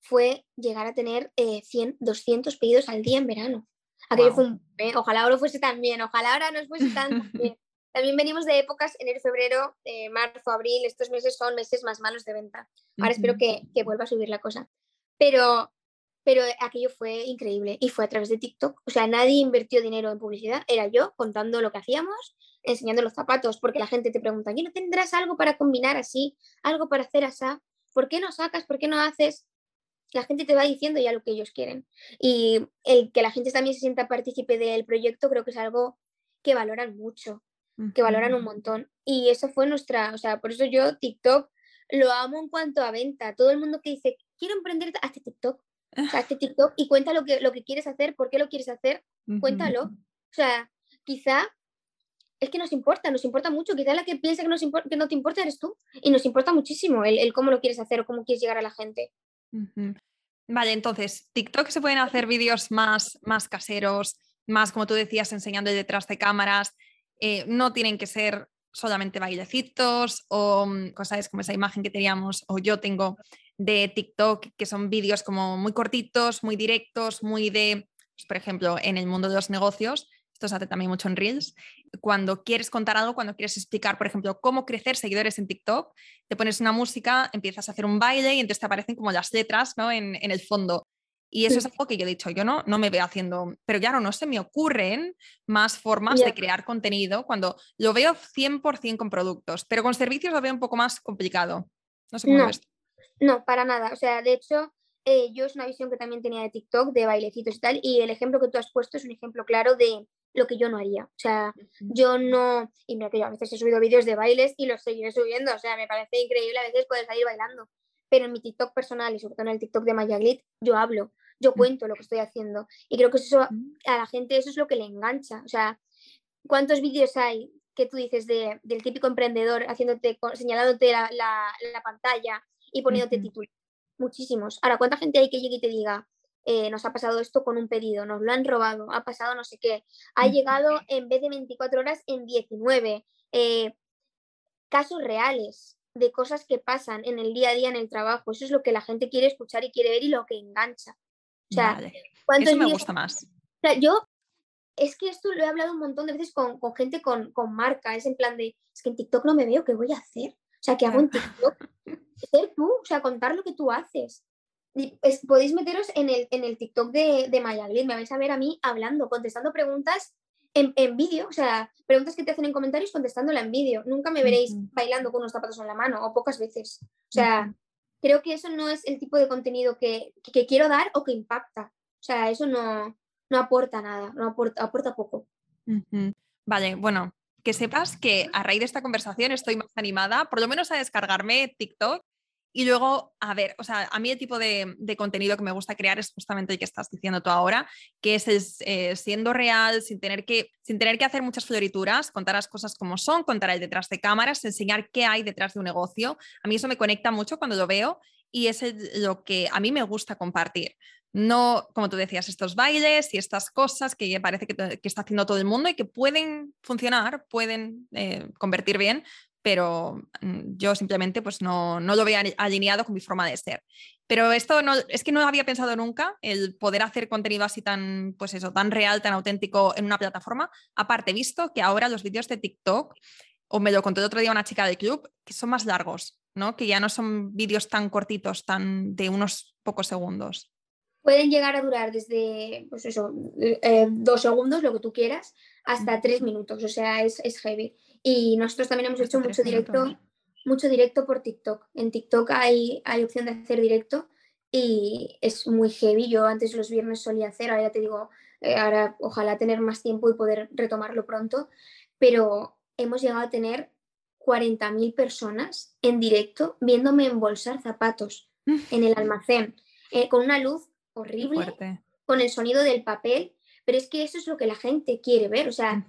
fue llegar a tener 100, 200 pedidos al día en verano. Aquello fue un, ojalá ahora fuese tan bien, ojalá ahora no fuese tan bien. También venimos de épocas, enero, febrero, marzo, abril, estos meses son meses más malos de venta. Ahora espero que, que, vuelva a subir la cosa. Pero pero aquello fue increíble y fue a través de TikTok. O sea, nadie invirtió dinero en publicidad, era yo contando lo que hacíamos, enseñando los zapatos, porque la gente te pregunta, ¿y no tendrás algo para combinar así? ¿Algo para hacer así? ¿Por qué no sacas? ¿Por qué no haces? La gente te va diciendo ya lo que ellos quieren. Y el que la gente también se sienta partícipe del proyecto creo que es algo que valoran mucho, que valoran un montón. Y eso fue nuestra, o sea, por eso yo TikTok lo amo en cuanto a venta. Todo el mundo que dice, quiero emprender, hazte TikTok o sea, este TikTok y cuenta lo que, lo que quieres hacer, por qué lo quieres hacer, cuéntalo. O sea, quizá es que nos importa, nos importa mucho. Quizá la que piensa que, nos que no te importa eres tú. Y nos importa muchísimo el, cómo lo quieres hacer o cómo quieres llegar a la gente. Vale, entonces, TikTok se pueden hacer vídeos más, más caseros, más como tú decías, enseñando detrás de cámaras. Eh, no tienen que ser solamente bailecitos o mm, cosas como esa imagen que teníamos o yo tengo de TikTok, que son vídeos como muy cortitos, muy directos, muy de, pues, por ejemplo, en el mundo de los negocios, esto se hace también mucho en Reels, cuando quieres contar algo, cuando quieres explicar, por ejemplo, cómo crecer seguidores en TikTok, te pones una música, empiezas a hacer un baile y entonces te aparecen como las letras ¿no? en, el fondo. Y eso es algo que yo he dicho, yo no, no me veo haciendo, pero claro, no se me ocurren más formas de crear contenido cuando lo veo 100% con productos, pero con servicios lo veo un poco más complicado. No sé cómo ves. No, para nada. O sea, de hecho, eh, yo es una visión que también tenía de TikTok, de bailecitos y tal, y el ejemplo que tú has puesto es un ejemplo claro de lo que yo no haría. O sea, yo no, y mira que yo a veces he subido vídeos de bailes y los seguiré subiendo, o sea, me parece increíble a veces poder salir bailando, pero en mi TikTok personal y sobre todo en el TikTok de Maya Glit, yo hablo, yo cuento lo que estoy haciendo y creo que eso a la gente eso es lo que le engancha. O sea, ¿cuántos vídeos hay que tú dices de, del típico emprendedor haciéndote, señalándote la, la, la pantalla y poniéndote título. Muchísimos. Ahora, ¿cuánta gente hay que llegue y te diga, eh, nos ha pasado esto con un pedido, nos lo han robado, ha pasado no sé qué, ha llegado en vez de 24 horas en 19? Eh, casos reales de cosas que pasan en el día a día en el trabajo. Eso es lo que la gente quiere escuchar y quiere ver y lo que engancha. O sea, Eso me gusta más. O sea, yo es que esto lo he hablado un montón de veces con, gente con, con, marca, es en plan de, es que en TikTok no me veo, ¿qué voy a hacer? O sea, que hago en TikTok? ser tú, o sea, contar lo que tú haces. podéis meteros en el, en el TikTok de, de Mayaglit, me vais a ver a mí hablando, contestando preguntas en, en vídeo, o sea, preguntas que te hacen en comentarios contestándola en vídeo. Nunca me veréis bailando con unos zapatos en la mano, o pocas veces. O sea, creo que eso no es el tipo de contenido que, que, quiero dar o que impacta. O sea, eso no, no aporta nada, no aporta, aporta poco. Vale, bueno, que sepas que a raíz de esta conversación estoy más animada, por lo menos a descargarme TikTok y luego, a ver, o sea, a mí el tipo de, contenido que me gusta crear es justamente el que estás diciendo tú ahora, que es, eh, siendo real, sin tener, que, sin tener que hacer muchas florituras, contar las cosas como son, contar el detrás de cámaras, enseñar qué hay detrás de un negocio. A mí eso me conecta mucho cuando lo veo y es lo que a mí me gusta compartir. No, como tú decías, estos bailes y estas cosas que parece que, está haciendo todo el mundo y que pueden funcionar, pueden eh, convertir bien, pero mm, yo simplemente pues no, no, lo veo alineado con mi forma de ser. Pero esto no, es que no había pensado nunca el poder hacer contenido así tan, pues eso, tan real, tan auténtico en una plataforma. Aparte, visto que ahora los vídeos de TikTok, o me lo contó el otro día una chica del club, que son más largos, ¿no? Que ya no son vídeos tan cortitos, tan de unos pocos segundos. Pueden llegar a durar desde, pues eso, eh, dos segundos, lo que tú quieras, hasta tres minutos. O sea, es, es heavy. Y nosotros también hemos hecho mucho directo, mucho directo por TikTok. En TikTok hay, hay opción de hacer directo y es muy heavy. Yo antes los viernes solía hacer, ahora ya te digo, eh, ahora ojalá tener más tiempo y poder retomarlo pronto, pero hemos llegado a tener 40.000 personas en directo viéndome embolsar zapatos en el almacén, eh, con una luz horrible, con el sonido del papel, pero es que eso es lo que la gente quiere ver, o sea,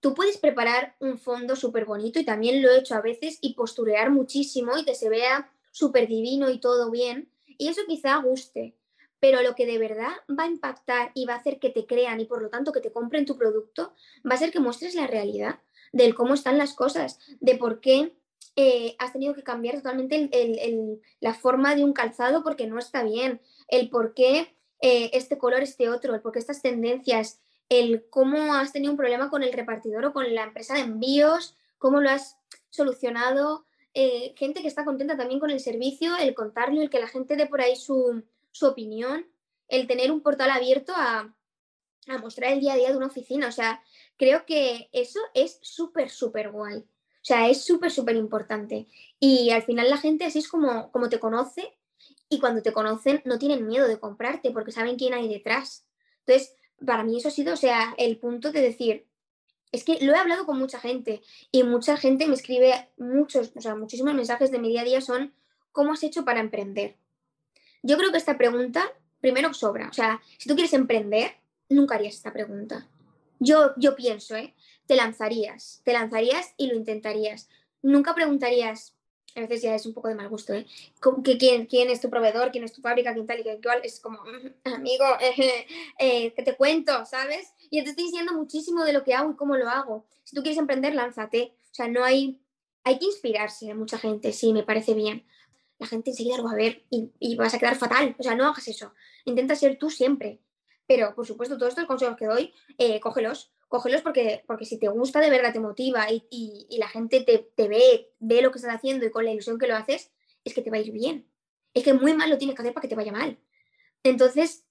tú puedes preparar un fondo súper bonito y también lo he hecho a veces y posturear muchísimo y que se vea súper divino y todo bien. Y eso quizá guste, pero lo que de verdad va a impactar y va a hacer que te crean y por lo tanto que te compren tu producto, va a ser que muestres la realidad del cómo están las cosas, de por qué eh, has tenido que cambiar totalmente la forma de un calzado porque no está bien, el por qué eh, este color, este otro, el por qué estas tendencias, el cómo has tenido un problema con el repartidor o con la empresa de envíos, cómo lo has solucionado, eh, gente que está contenta también con el servicio, el contarlo, el que la gente dé por ahí su, opinión, el tener un portal abierto a, a mostrar el día a día de una oficina. O sea, creo que eso es súper, súper guay. O sea, es súper, súper importante. Y al final la gente así es como, como te conoce y cuando te conocen no tienen miedo de comprarte porque saben quién hay detrás. Entonces, para mí eso ha sido, o sea, el punto de decir, es que lo he hablado con mucha gente y mucha gente me escribe muchos, o sea, muchísimos mensajes de mi día a día son, ¿cómo has hecho para emprender? Yo creo que esta pregunta, primero, sobra. O sea, si tú quieres emprender, nunca harías esta pregunta. Yo, yo pienso, ¿eh? Te lanzarías, te lanzarías y lo intentarías. Nunca preguntarías, a veces ya es un poco de mal gusto, ¿eh? Que, quién, ¿Quién es tu proveedor? ¿Quién es tu fábrica? ¿Quién tal y qué cual? Es como, mm, amigo, eh, que te cuento, ¿sabes? Y te estoy diciendo muchísimo de lo que hago y cómo lo hago. Si tú quieres emprender, lánzate. O sea, no hay, hay que inspirarse de mucha gente, sí, me parece bien. La gente enseguida lo va a ver y, y vas a quedar fatal. O sea, no hagas eso. Intenta ser tú siempre. Pero, por supuesto, todos estos consejos que doy, eh, cógelos, cógelos porque, porque si te gusta de verdad, te motiva y, la gente te, ve, ve lo que estás haciendo y con la ilusión que lo haces, es que te va a ir bien. Es que muy mal lo tienes que hacer para que te vaya mal. Entonces,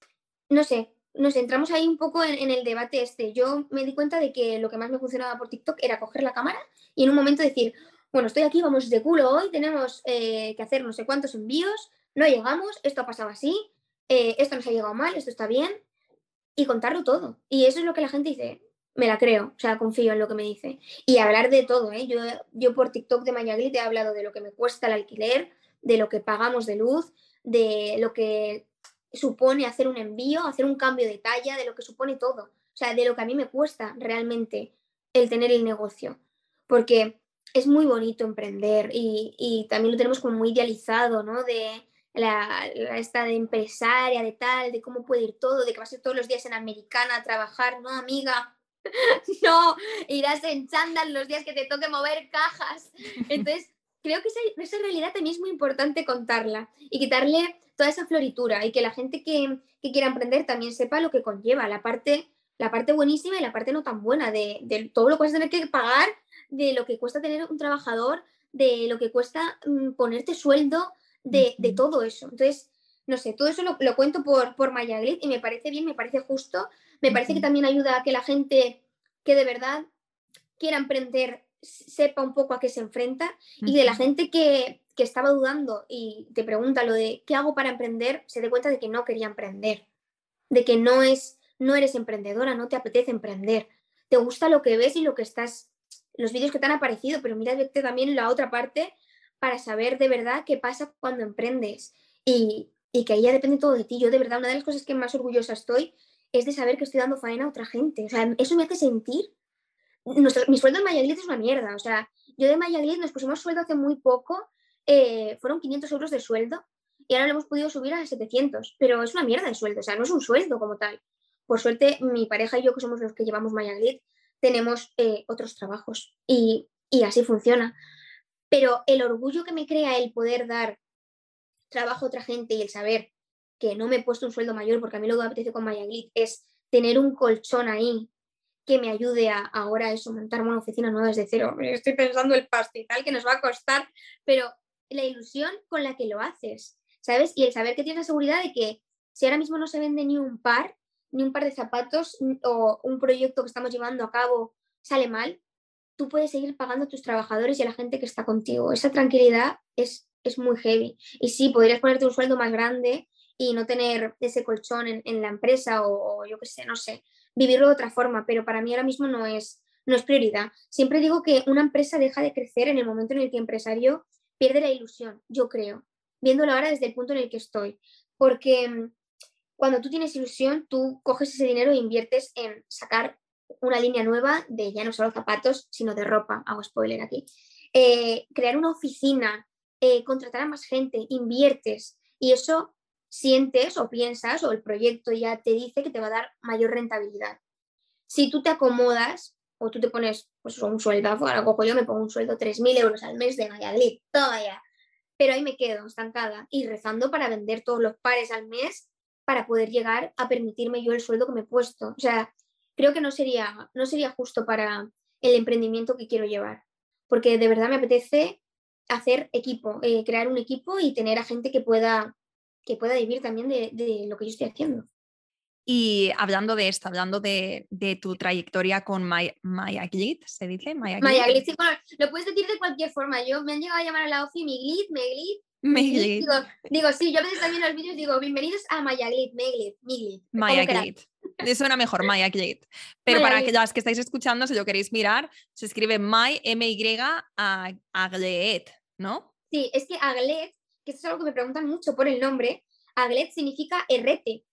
no sé, nos entramos ahí un poco en, el debate este. Yo me di cuenta de que lo que más me funcionaba por TikTok era coger la cámara y en un momento decir, bueno, estoy aquí, vamos de culo hoy, tenemos eh, que hacer no sé cuántos envíos, no llegamos, esto ha pasado así, eh, esto nos ha llegado mal, esto está bien, y contarlo todo. Y eso es lo que la gente dice, me la creo, o sea, confío en lo que me dice. Y hablar de todo, ¿eh? Yo, yo por TikTok de Mayaglit he hablado de lo que me cuesta el alquiler, de lo que pagamos de luz, de lo que supone hacer un envío, hacer un cambio de talla, de lo que supone todo. O sea, de lo que a mí me cuesta realmente el tener el negocio. Porque es muy bonito emprender y, y también lo tenemos como muy idealizado, ¿no? De, la, esta de empresaria, de tal, de cómo puede ir todo, de que vas a ir todos los días en Americana a trabajar, no, amiga, no, irás en chándal los días que te toque mover cajas. Entonces, creo que esa, esa, realidad también es muy importante contarla y quitarle toda esa floritura y que la gente que, que, quiera emprender también sepa lo que conlleva, la parte, la parte buenísima y la parte no tan buena, de, de todo lo que vas a tener que pagar, de lo que cuesta tener un trabajador, de lo que cuesta mm, ponerte sueldo, de, todo eso. Entonces, no sé, todo eso lo, cuento por, por Mayaglit y me parece bien, me parece justo, me parece que también ayuda a que la gente que de verdad quiera emprender sepa un poco a qué se enfrenta y de la gente que, que, estaba dudando y te pregunta lo de qué hago para emprender, se dé cuenta de que no quería emprender, de que no es no eres emprendedora, no te apetece emprender. Te gusta lo que ves y lo que estás los vídeos que te han aparecido, pero mira también la otra parte para saber de verdad qué pasa cuando emprendes y, que ahí ya depende todo de ti. Yo de verdad, una de las cosas que más orgullosa estoy es de saber que estoy dando faena a otra gente. O sea, eso me hace sentir... mi sueldo en Mayaglit es una mierda. O sea, yo de Mayaglit nos pusimos sueldo hace muy poco, eh, fueron 500 euros de sueldo y ahora lo hemos podido subir a 700, pero es una mierda de sueldo, o sea, no es un sueldo como tal. Por suerte, mi pareja y yo, que somos los que llevamos Mayaglit, tenemos eh, otros trabajos y, y así funciona. Pero el orgullo que me crea el poder dar trabajo a otra gente y el saber que no me he puesto un sueldo mayor porque a mí lo que me apetece con Mayaglit es tener un colchón ahí que me ayude a ahora eso, montarme una oficina nueva desde cero. Estoy pensando el pastizal que nos va a costar, pero la ilusión con la que lo haces, ¿sabes? Y el saber que tienes la seguridad de que si ahora mismo no se vende ni un par, ni un par de zapatos o un proyecto que estamos llevando a cabo sale mal, tú puedes seguir pagando a tus trabajadores y a la gente que está contigo. Esa tranquilidad es, es muy heavy. Y sí, podrías ponerte un sueldo más grande y no tener ese colchón en, la empresa o, yo qué sé, no sé, vivirlo de otra forma, pero para mí ahora mismo no es, no es prioridad. Siempre digo que una empresa deja de crecer en el momento en el que el empresario pierde la ilusión, yo creo, viéndolo ahora desde el punto en el que estoy. Porque mm, cuando tú tienes ilusión, tú coges ese dinero e inviertes en sacar una línea nueva de ya no solo zapatos, sino de ropa, hago spoiler aquí. Eh, crear una oficina, eh, contratar a más gente, inviertes y eso sientes o piensas o el proyecto ya te dice que te va a dar mayor rentabilidad. Si tú te acomodas, o tú te pones pues, un sueldazo, ahora cojo yo, me pongo un sueldo 3.000 euros al mes de Valladolid, todavía. Pero ahí me quedo estancada y rezando para vender todos los pares al mes para poder llegar a permitirme yo el sueldo que me he puesto. O sea, creo que no sería, no sería justo para el emprendimiento que quiero llevar, porque de verdad me apetece hacer equipo, eh, crear un equipo y tener a gente que pueda, que pueda vivir también de, de lo que yo estoy haciendo. Y hablando de esto, hablando de, tu trayectoria con Maya, Maya Glit, ¿se dice? Maya Glit, sí, lo puedes decir de cualquier forma. Yo me han llegado a llamar a la OFI mi Glit, me Glit. Digo, digo, sí, yo a veces también en los vídeos digo, bienvenidos a Maya Glit, me Glit, mi Glit. Maya Glit. Suena mejor, Maya Glit. Pero para aquellas que estáis escuchando, si lo queréis mirar, se escribe My, M-Y, Aglet, ¿no? Sí, es que Aglet, que esto es algo que me preguntan mucho por el nombre, Aglet significa errete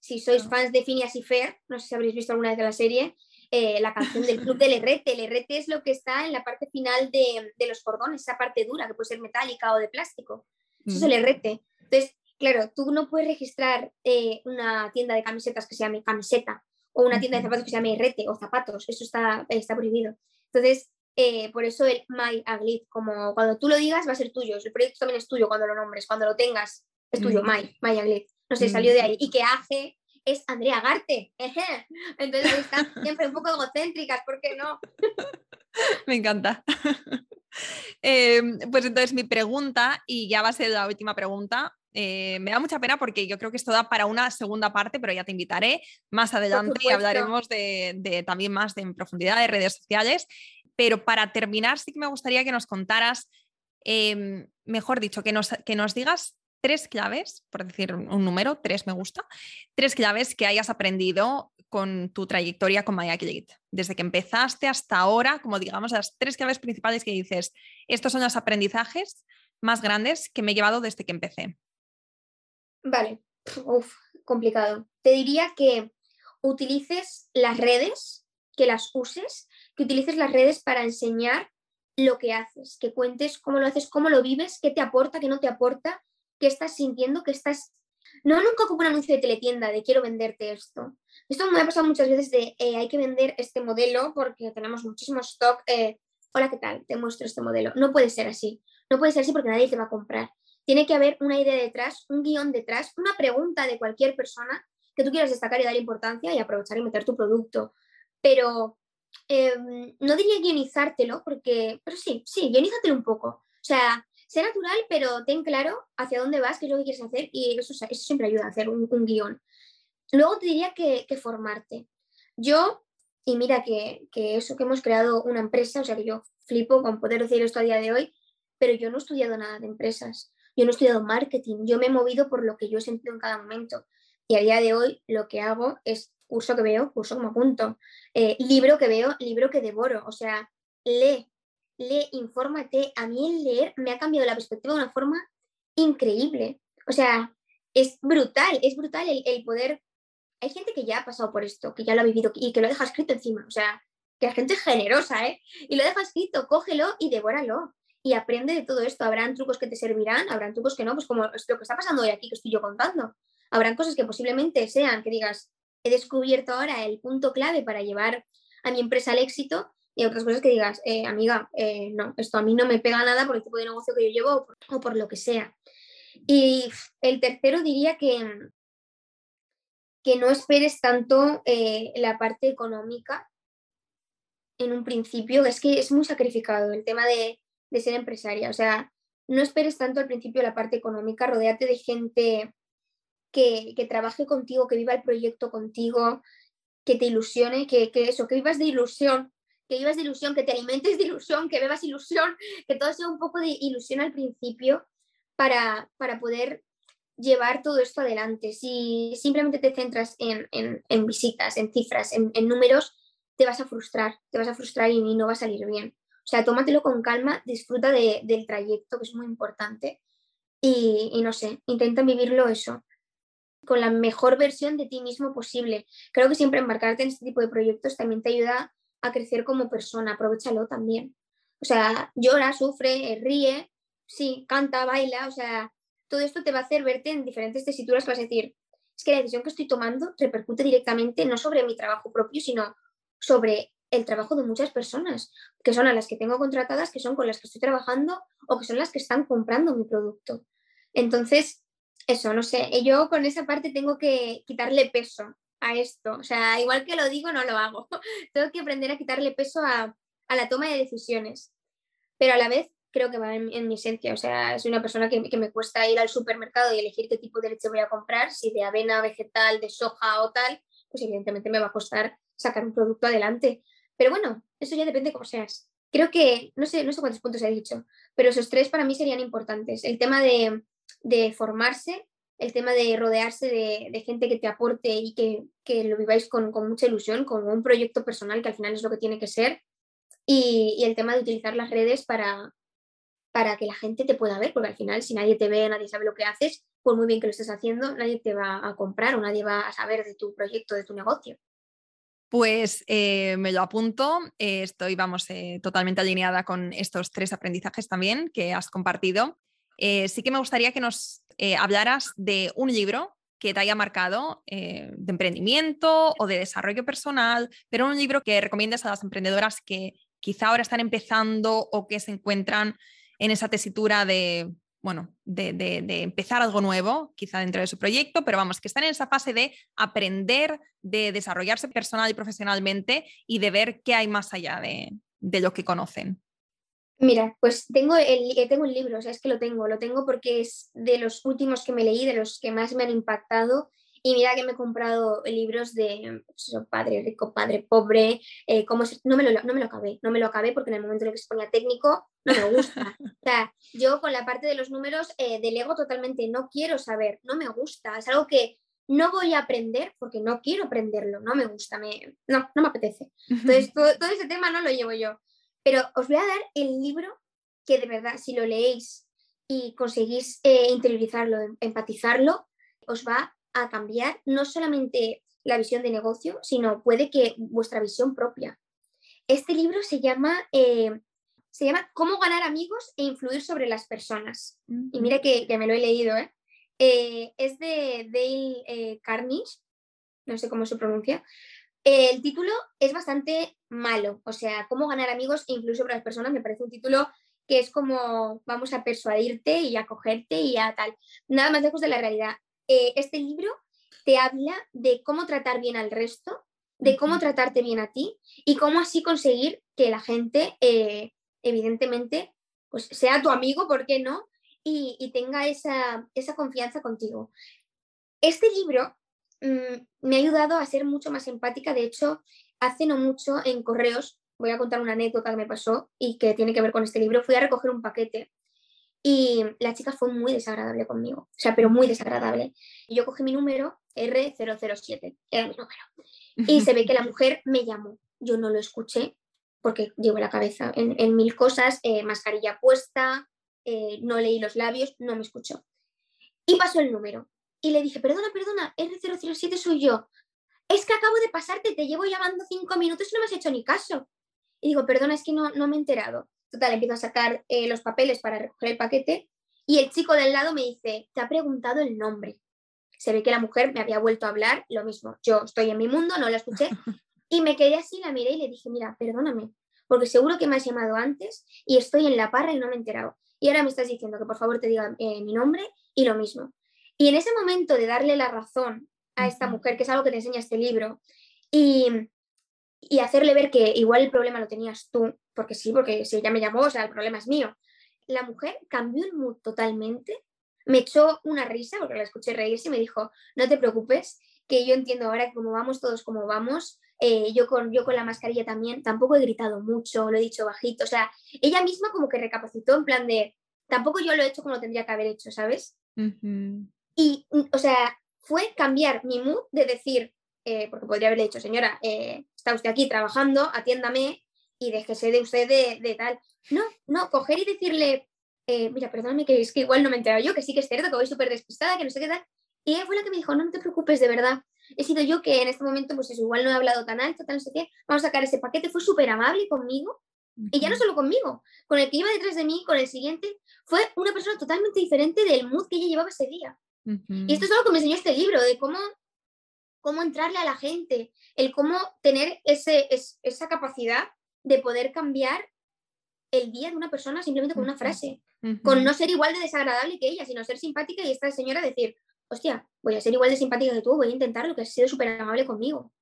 si sois fans de Phineas y Fer, no sé si habréis visto alguna vez de la serie, eh, la canción del club del RT. El RT es lo que está en la parte final de, los cordones, esa parte dura, que puede ser metálica o de plástico. Eso es el mm. RT. Entonces, claro, tú no puedes registrar eh, una tienda de camisetas que se llame camiseta o una tienda de zapatos que se llame RT o zapatos. Eso está, está prohibido. Entonces, eh, por eso el My Aglit, como cuando tú lo digas va a ser tuyo. El proyecto también es tuyo cuando lo nombres, cuando lo tengas es tuyo, mm. My, My Aglit no sé, salió de ahí. Y que Age es Andrea Garte. Entonces están siempre un poco egocéntricas, ¿por qué no? Me encanta. Em, pues entonces mi pregunta, y ya va a ser la última pregunta, eh, me da mucha pena porque yo creo que esto da para una segunda parte, pero ya te invitaré más adelante y hablaremos de, también más de en profundidad de redes sociales. Pero para terminar, sí que me gustaría que nos contaras, em, mejor dicho, que nos, que nos digas tres claves, por decir un número, tres me gusta, tres claves que hayas aprendido con tu trayectoria con MyAcrylic, desde que empezaste hasta ahora, como digamos, las tres claves principales que dices, estos son los aprendizajes más grandes que me he llevado desde que empecé. Vale, Uf, complicado. Te diría que utilices las redes, que las uses, que utilices las redes para enseñar lo que haces, que cuentes cómo lo haces, cómo lo vives, qué te aporta, qué no te aporta qué estás sintiendo, que estás... No nunca como un anuncio de teletienda de quiero venderte esto. Esto me ha pasado muchas veces de eh, hay que vender este modelo porque tenemos muchísimo stock. Eh, Hola, ¿qué tal? Te muestro este modelo. No puede ser así. No puede ser así porque nadie te va a comprar. Tiene que haber una idea detrás, un guion detrás, una pregunta de cualquier persona que tú quieras destacar y dar importancia y aprovechar y meter tu producto. Pero em, no diría guionizártelo porque, pero sí, sí, guionízatelo un poco. O sea, Sé natural, pero ten claro hacia dónde vas, qué es lo que quieres hacer y eso, eso siempre ayuda a hacer un, guion. Luego te diría que, formarte. Yo, y mira que, eso, que hemos creado una empresa, o sea que yo flipo con poder decir esto a día de hoy, pero yo no he estudiado nada de empresas, yo no he estudiado marketing, yo me he movido por lo que yo he sentido en cada momento. Y a día de hoy lo que hago es curso que veo, curso como apunto, eh, libro que veo, libro que devoro, o sea, lee, lee, infórmate. A mí el leer me ha cambiado la perspectiva de una forma increíble. O sea, es brutal, es brutal el, poder. Hay gente que ya ha pasado por esto, que ya lo ha vivido y que lo deja escrito encima. O sea, que la gente es generosa, ¿eh? Y lo deja escrito, cógelo y devóralo. Y aprende de todo esto. Habrán trucos que te servirán, habrán trucos que no, pues como lo que está pasando hoy aquí que estoy yo contando. Habrán cosas que posiblemente sean que digas, he descubierto ahora el punto clave para llevar a mi empresa al éxito y otras cosas que digas, eh, amiga, eh, no, esto a mí no me pega nada por el tipo de negocio que yo llevo o por, lo que sea. Y el tercero diría que, que no esperes tanto eh, la parte económica en un principio, es que es muy sacrificado el tema de, ser empresaria, o sea, no esperes tanto al principio la parte económica, rodeate de gente que, trabaje contigo, que viva el proyecto contigo, que te ilusione, que, eso, que vivas de ilusión que vivas de ilusión, que te alimentes de ilusión, que bebas ilusión, que todo sea un poco de ilusión al principio para, para poder llevar todo esto adelante. Si simplemente te centras en, en, visitas, en cifras, en, números, te vas a frustrar, te vas a frustrar y, no va a salir bien. O sea, tómatelo con calma, disfruta del trayecto, que es muy importante, y no sé, intenta vivirlo eso, con la mejor versión de ti mismo posible. Creo que siempre embarcarte en este tipo de proyectos también te ayuda a crecer como persona, aprovechalo también. O sea, llora, sufre, eh, ríe, sí, canta, baila, o sea, todo esto te va a hacer verte en diferentes tesituras, vas a decir, es que la decisión que estoy tomando repercute directamente no sobre mi trabajo propio, sino sobre el trabajo de muchas personas, que son a las que tengo contratadas, que son con las que estoy trabajando o que son las que están comprando mi producto. Entonces, eso, no sé, yo con esa parte tengo que quitarle peso a esto. O sea, igual que lo digo, no lo hago. tengo que aprender a quitarle peso a, la toma de decisiones. Pero a la vez creo que va en, mi esencia. O sea, soy una persona que, que, me cuesta ir al supermercado y elegir qué tipo de leche voy a comprar, si de avena, vegetal, de soja o tal, pues evidentemente me va a costar sacar un producto adelante. Pero bueno, eso ya depende de cómo seas. Creo que, no sé, no sé cuántos puntos he dicho, pero esos tres para mí serían importantes. El tema de, de formarse, el tema de rodearse de, de gente que te aporte y que, que lo viváis con, con, mucha ilusión, como un proyecto personal que al final es lo que tiene que ser. Y, el tema de utilizar las redes para, para que la gente te pueda ver, porque al final si nadie te ve, nadie sabe lo que haces, pues muy bien que lo estés haciendo, nadie te va a comprar o nadie va a saber de tu proyecto, de tu negocio. Pues eh, me lo apunto, eh, estoy, vamos, eh, totalmente alineada con estos tres aprendizajes también que has compartido. Sí que me gustaría que nos hablaras de un libro que te haya marcado de emprendimiento o de desarrollo personal, pero un libro que recomiendas a las emprendedoras que quizá ahora están empezando o que se encuentran en esa tesitura de bueno, de, empezar algo nuevo, quizá dentro de su proyecto, pero vamos, que están en esa fase de aprender, de desarrollarse personal y profesionalmente y de ver qué hay más allá de, lo que conocen. Mira, pues tengo el, eh, tengo el libro, o sea, es que lo tengo, lo tengo porque es de los últimos que me leí, de los que más me han impactado y mira que me he comprado libros de pues padre rico, padre pobre, eh, no, me lo, no me lo acabé, no me lo acabé porque en el momento en el que se ponía técnico no me gusta. o sea, yo con la parte de los números eh, delego totalmente, no quiero saber, no me gusta, es algo que no voy a aprender porque no quiero aprenderlo, no me gusta, me, no, no me apetece. Entonces, todo, ese tema no lo llevo yo. Pero os voy a dar el libro que de verdad, si lo leéis y conseguís eh, interiorizarlo, em, empatizarlo, os va a cambiar no solamente la visión de negocio, sino puede que vuestra visión propia. Este libro se llama, eh, se llama Cómo ganar amigos e influir sobre las personas. Y mira que, me lo he leído. Eh, es de Dale Carnage, no sé cómo se pronuncia. El título es bastante malo, o sea, Cómo ganar amigos e influir sobre las personas me parece un título que es como vamos a persuadirte y a cogerte y a tal. Nada más lejos de la realidad. Eh, este libro te habla de cómo tratar bien al resto, de cómo tratarte bien a ti y cómo así conseguir que la gente, eh, evidentemente, pues sea tu amigo, ¿por qué no? Y, tenga esa, confianza contigo. Este libro mm, me ha ayudado a ser mucho más empática. De hecho, hace no mucho en correos, voy a contar una anécdota que me pasó y que tiene que ver con este libro, fui a recoger un paquete y la chica fue muy desagradable conmigo, o sea, pero muy desagradable. Yo cogí mi número, R007, era mi número. Y se ve que la mujer me llamó. Yo no lo escuché porque llevo la cabeza en, mil cosas, eh, mascarilla puesta, eh, no leí los labios, no me escuchó. Y pasó el número. Y le dije, perdona, perdona, R007 soy yo. Es que acabo de pasarte, te llevo llamando cinco minutos y no me has hecho ni caso. Y digo, perdona, es que no, no me he enterado. Total, empiezo a sacar eh, los papeles para recoger el paquete y el chico del lado me dice, te ha preguntado el nombre. Se ve que la mujer me había vuelto a hablar, lo mismo, yo estoy en mi mundo, no la escuché, y me quedé así, la miré y le dije, mira, perdóname, porque seguro que me has llamado antes y estoy en la parra y no me he enterado. Y ahora me estás diciendo que por favor te diga eh, mi nombre y lo mismo. Y en ese momento de darle la razón a esta mujer, que es algo que te enseña este libro, y, y hacerle ver que igual el problema lo tenías tú, porque sí, porque si ella me llamó, o sea, el problema es mío. La mujer cambió el mood totalmente, me echó una risa, porque la escuché reírse y me dijo, no te preocupes, que yo entiendo ahora que como vamos todos como vamos, eh, yo, con, yo con la mascarilla también, tampoco he gritado mucho, lo he dicho bajito, o sea, ella misma como que recapacitó en plan de, tampoco yo lo he hecho como lo tendría que haber hecho, ¿sabes? Y, o sea, fue cambiar mi mood de decir, eh, porque podría haberle dicho, señora, eh, está usted aquí trabajando, atiéndame y déjese de usted de, tal. No, no, coger y decirle, eh, mira, perdóname, que es que igual no me he enterado yo, que sí que es cierto, que voy súper despistada, que no sé qué tal. Y ella fue la que me dijo, no, no te preocupes, de verdad. He sido yo que en este momento, pues igual no he hablado tan alto, tal, no sé qué. Vamos a sacar ese paquete. Fue súper amable conmigo. Y ya no solo conmigo, con el que iba detrás de mí, con el siguiente, fue una persona totalmente diferente del mood que ella llevaba ese día. Y esto es algo que me enseñó este libro, de cómo cómo entrarle a la gente, el cómo tener ese, esa capacidad de poder cambiar el día de una persona simplemente con una frase, con no ser igual de desagradable que ella, sino ser simpática y esta señora decir, hostia, voy a ser igual de simpática que tú, voy a intentarlo, que has sido súper amable conmigo,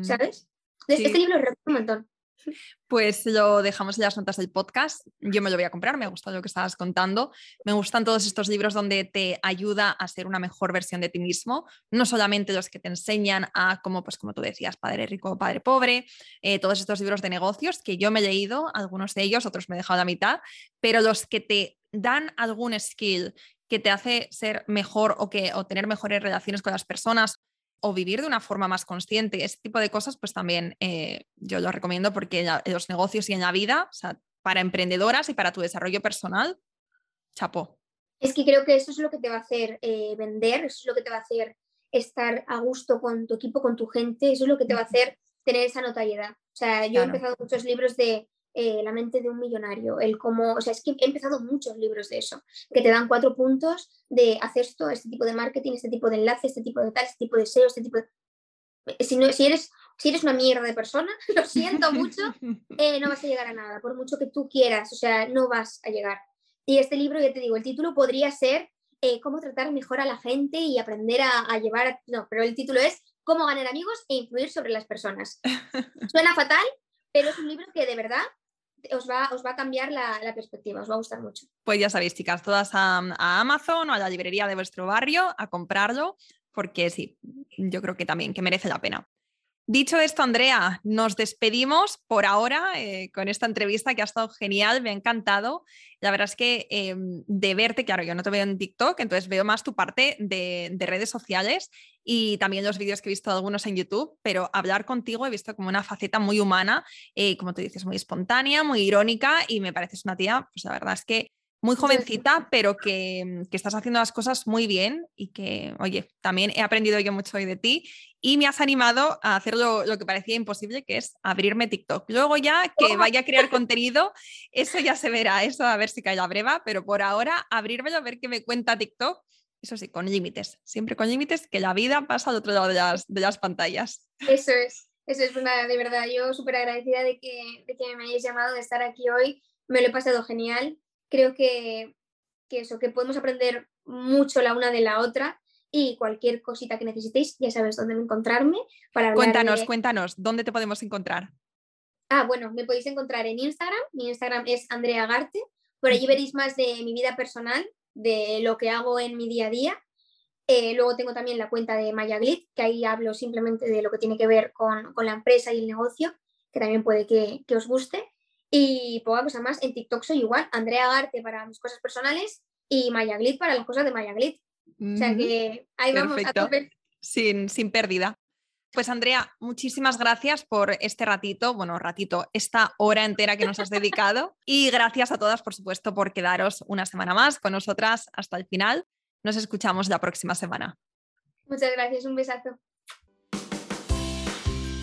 ¿sabes? Entonces, este libro lo recomiendo un montón. Pues lo dejamos en las notas del podcast. Yo me lo voy a comprar, me ha gustado lo que estabas contando. Me gustan todos estos libros donde te ayuda a ser una mejor versión de ti mismo, no solamente los que te enseñan a, como, pues, como tú decías, padre rico, padre pobre, eh, todos estos libros de negocios que yo me he leído, algunos de ellos, otros me he dejado a la mitad, pero los que te dan algún skill que te hace ser mejor o, que, o tener mejores relaciones con las personas o vivir de una forma más consciente. Ese tipo de cosas, pues también eh, yo lo recomiendo porque en los negocios y en la vida, o sea, para emprendedoras y para tu desarrollo personal, chapó. Es que creo que eso es lo que te va a hacer eh, vender, eso es lo que te va a hacer estar a gusto con tu equipo, con tu gente, eso es lo que te va a hacer tener esa notariedad. O sea, yo he empezado muchos libros de eh, La mente de un millonario, el cómo, o sea, es que he empezado muchos libros de eso, que te dan cuatro puntos de hacer esto, este tipo de marketing, este tipo de enlace, este tipo de tal, este tipo de SEO, este tipo de... Eh, si, no, si, eres, si eres una mierda de persona, lo siento mucho, eh, no vas a llegar a nada, por mucho que tú quieras, o sea, no vas a llegar. Y este libro, ya te digo, el título podría ser cómo tratar mejor a la gente y aprender a, a llevar, no, pero el título es cómo ganar amigos e influir sobre las personas. Suena fatal, pero es un libro que de verdad os va, os va a cambiar la, perspectiva, os va a gustar mucho. Pues ya sabéis, chicas, todas a, a, Amazon o a la librería de vuestro barrio a comprarlo, porque sí, yo creo que también que merece la pena. Dicho esto, Andrea, nos despedimos por ahora eh, con esta entrevista que ha estado genial, me ha encantado. La verdad es que em, de verte, claro, yo no te veo en TikTok, entonces veo más tu parte de, redes sociales y también los vídeos que he visto algunos en YouTube, pero hablar contigo he visto como una faceta muy humana, eh, como tú dices, muy espontánea, muy irónica y me pareces una tía, pues la verdad es que muy jovencita, pero que, que, estás haciendo las cosas muy bien y que, oye, también he aprendido yo mucho hoy de ti y me has animado a hacer lo, que parecía imposible, que es abrirme TikTok. Luego ya que vaya a crear contenido, eso ya se verá, eso a ver si cae la breva, pero por ahora abrírmelo, a ver qué me cuenta TikTok. Eso sí, con límites, siempre con límites, que la vida pasa al otro lado de las, de las pantallas. Eso es, eso es una, de verdad, yo súper agradecida de que, de que me hayáis llamado, de estar aquí hoy, me lo he pasado genial creo que, eso, que podemos aprender mucho la una de la otra y cualquier cosita que necesitéis, ya sabes dónde encontrarme para Cuéntanos, cuéntanos, ¿dónde te podemos encontrar? Ah, bueno, me podéis encontrar en Instagram, mi Instagram es Andrea Garte, por allí veréis más de mi vida personal, de lo que hago en mi día a día. Eh, luego tengo también la cuenta de Maya Glit, que ahí hablo simplemente de lo que tiene que ver con, la empresa y el negocio, que también puede que, que os guste. Y poca cosa más, en TikTok soy igual, Andrea Garte para mis cosas personales y Maya Glit para las cosas de Maya Glit. O sea que ahí vamos a tope. Sin, sin pérdida. Pues Andrea, muchísimas gracias por este ratito, bueno, ratito, esta hora entera que nos has dedicado y gracias a todas, por supuesto, por quedaros una semana más con nosotras hasta el final. Nos escuchamos la próxima semana. Muchas gracias, un besazo.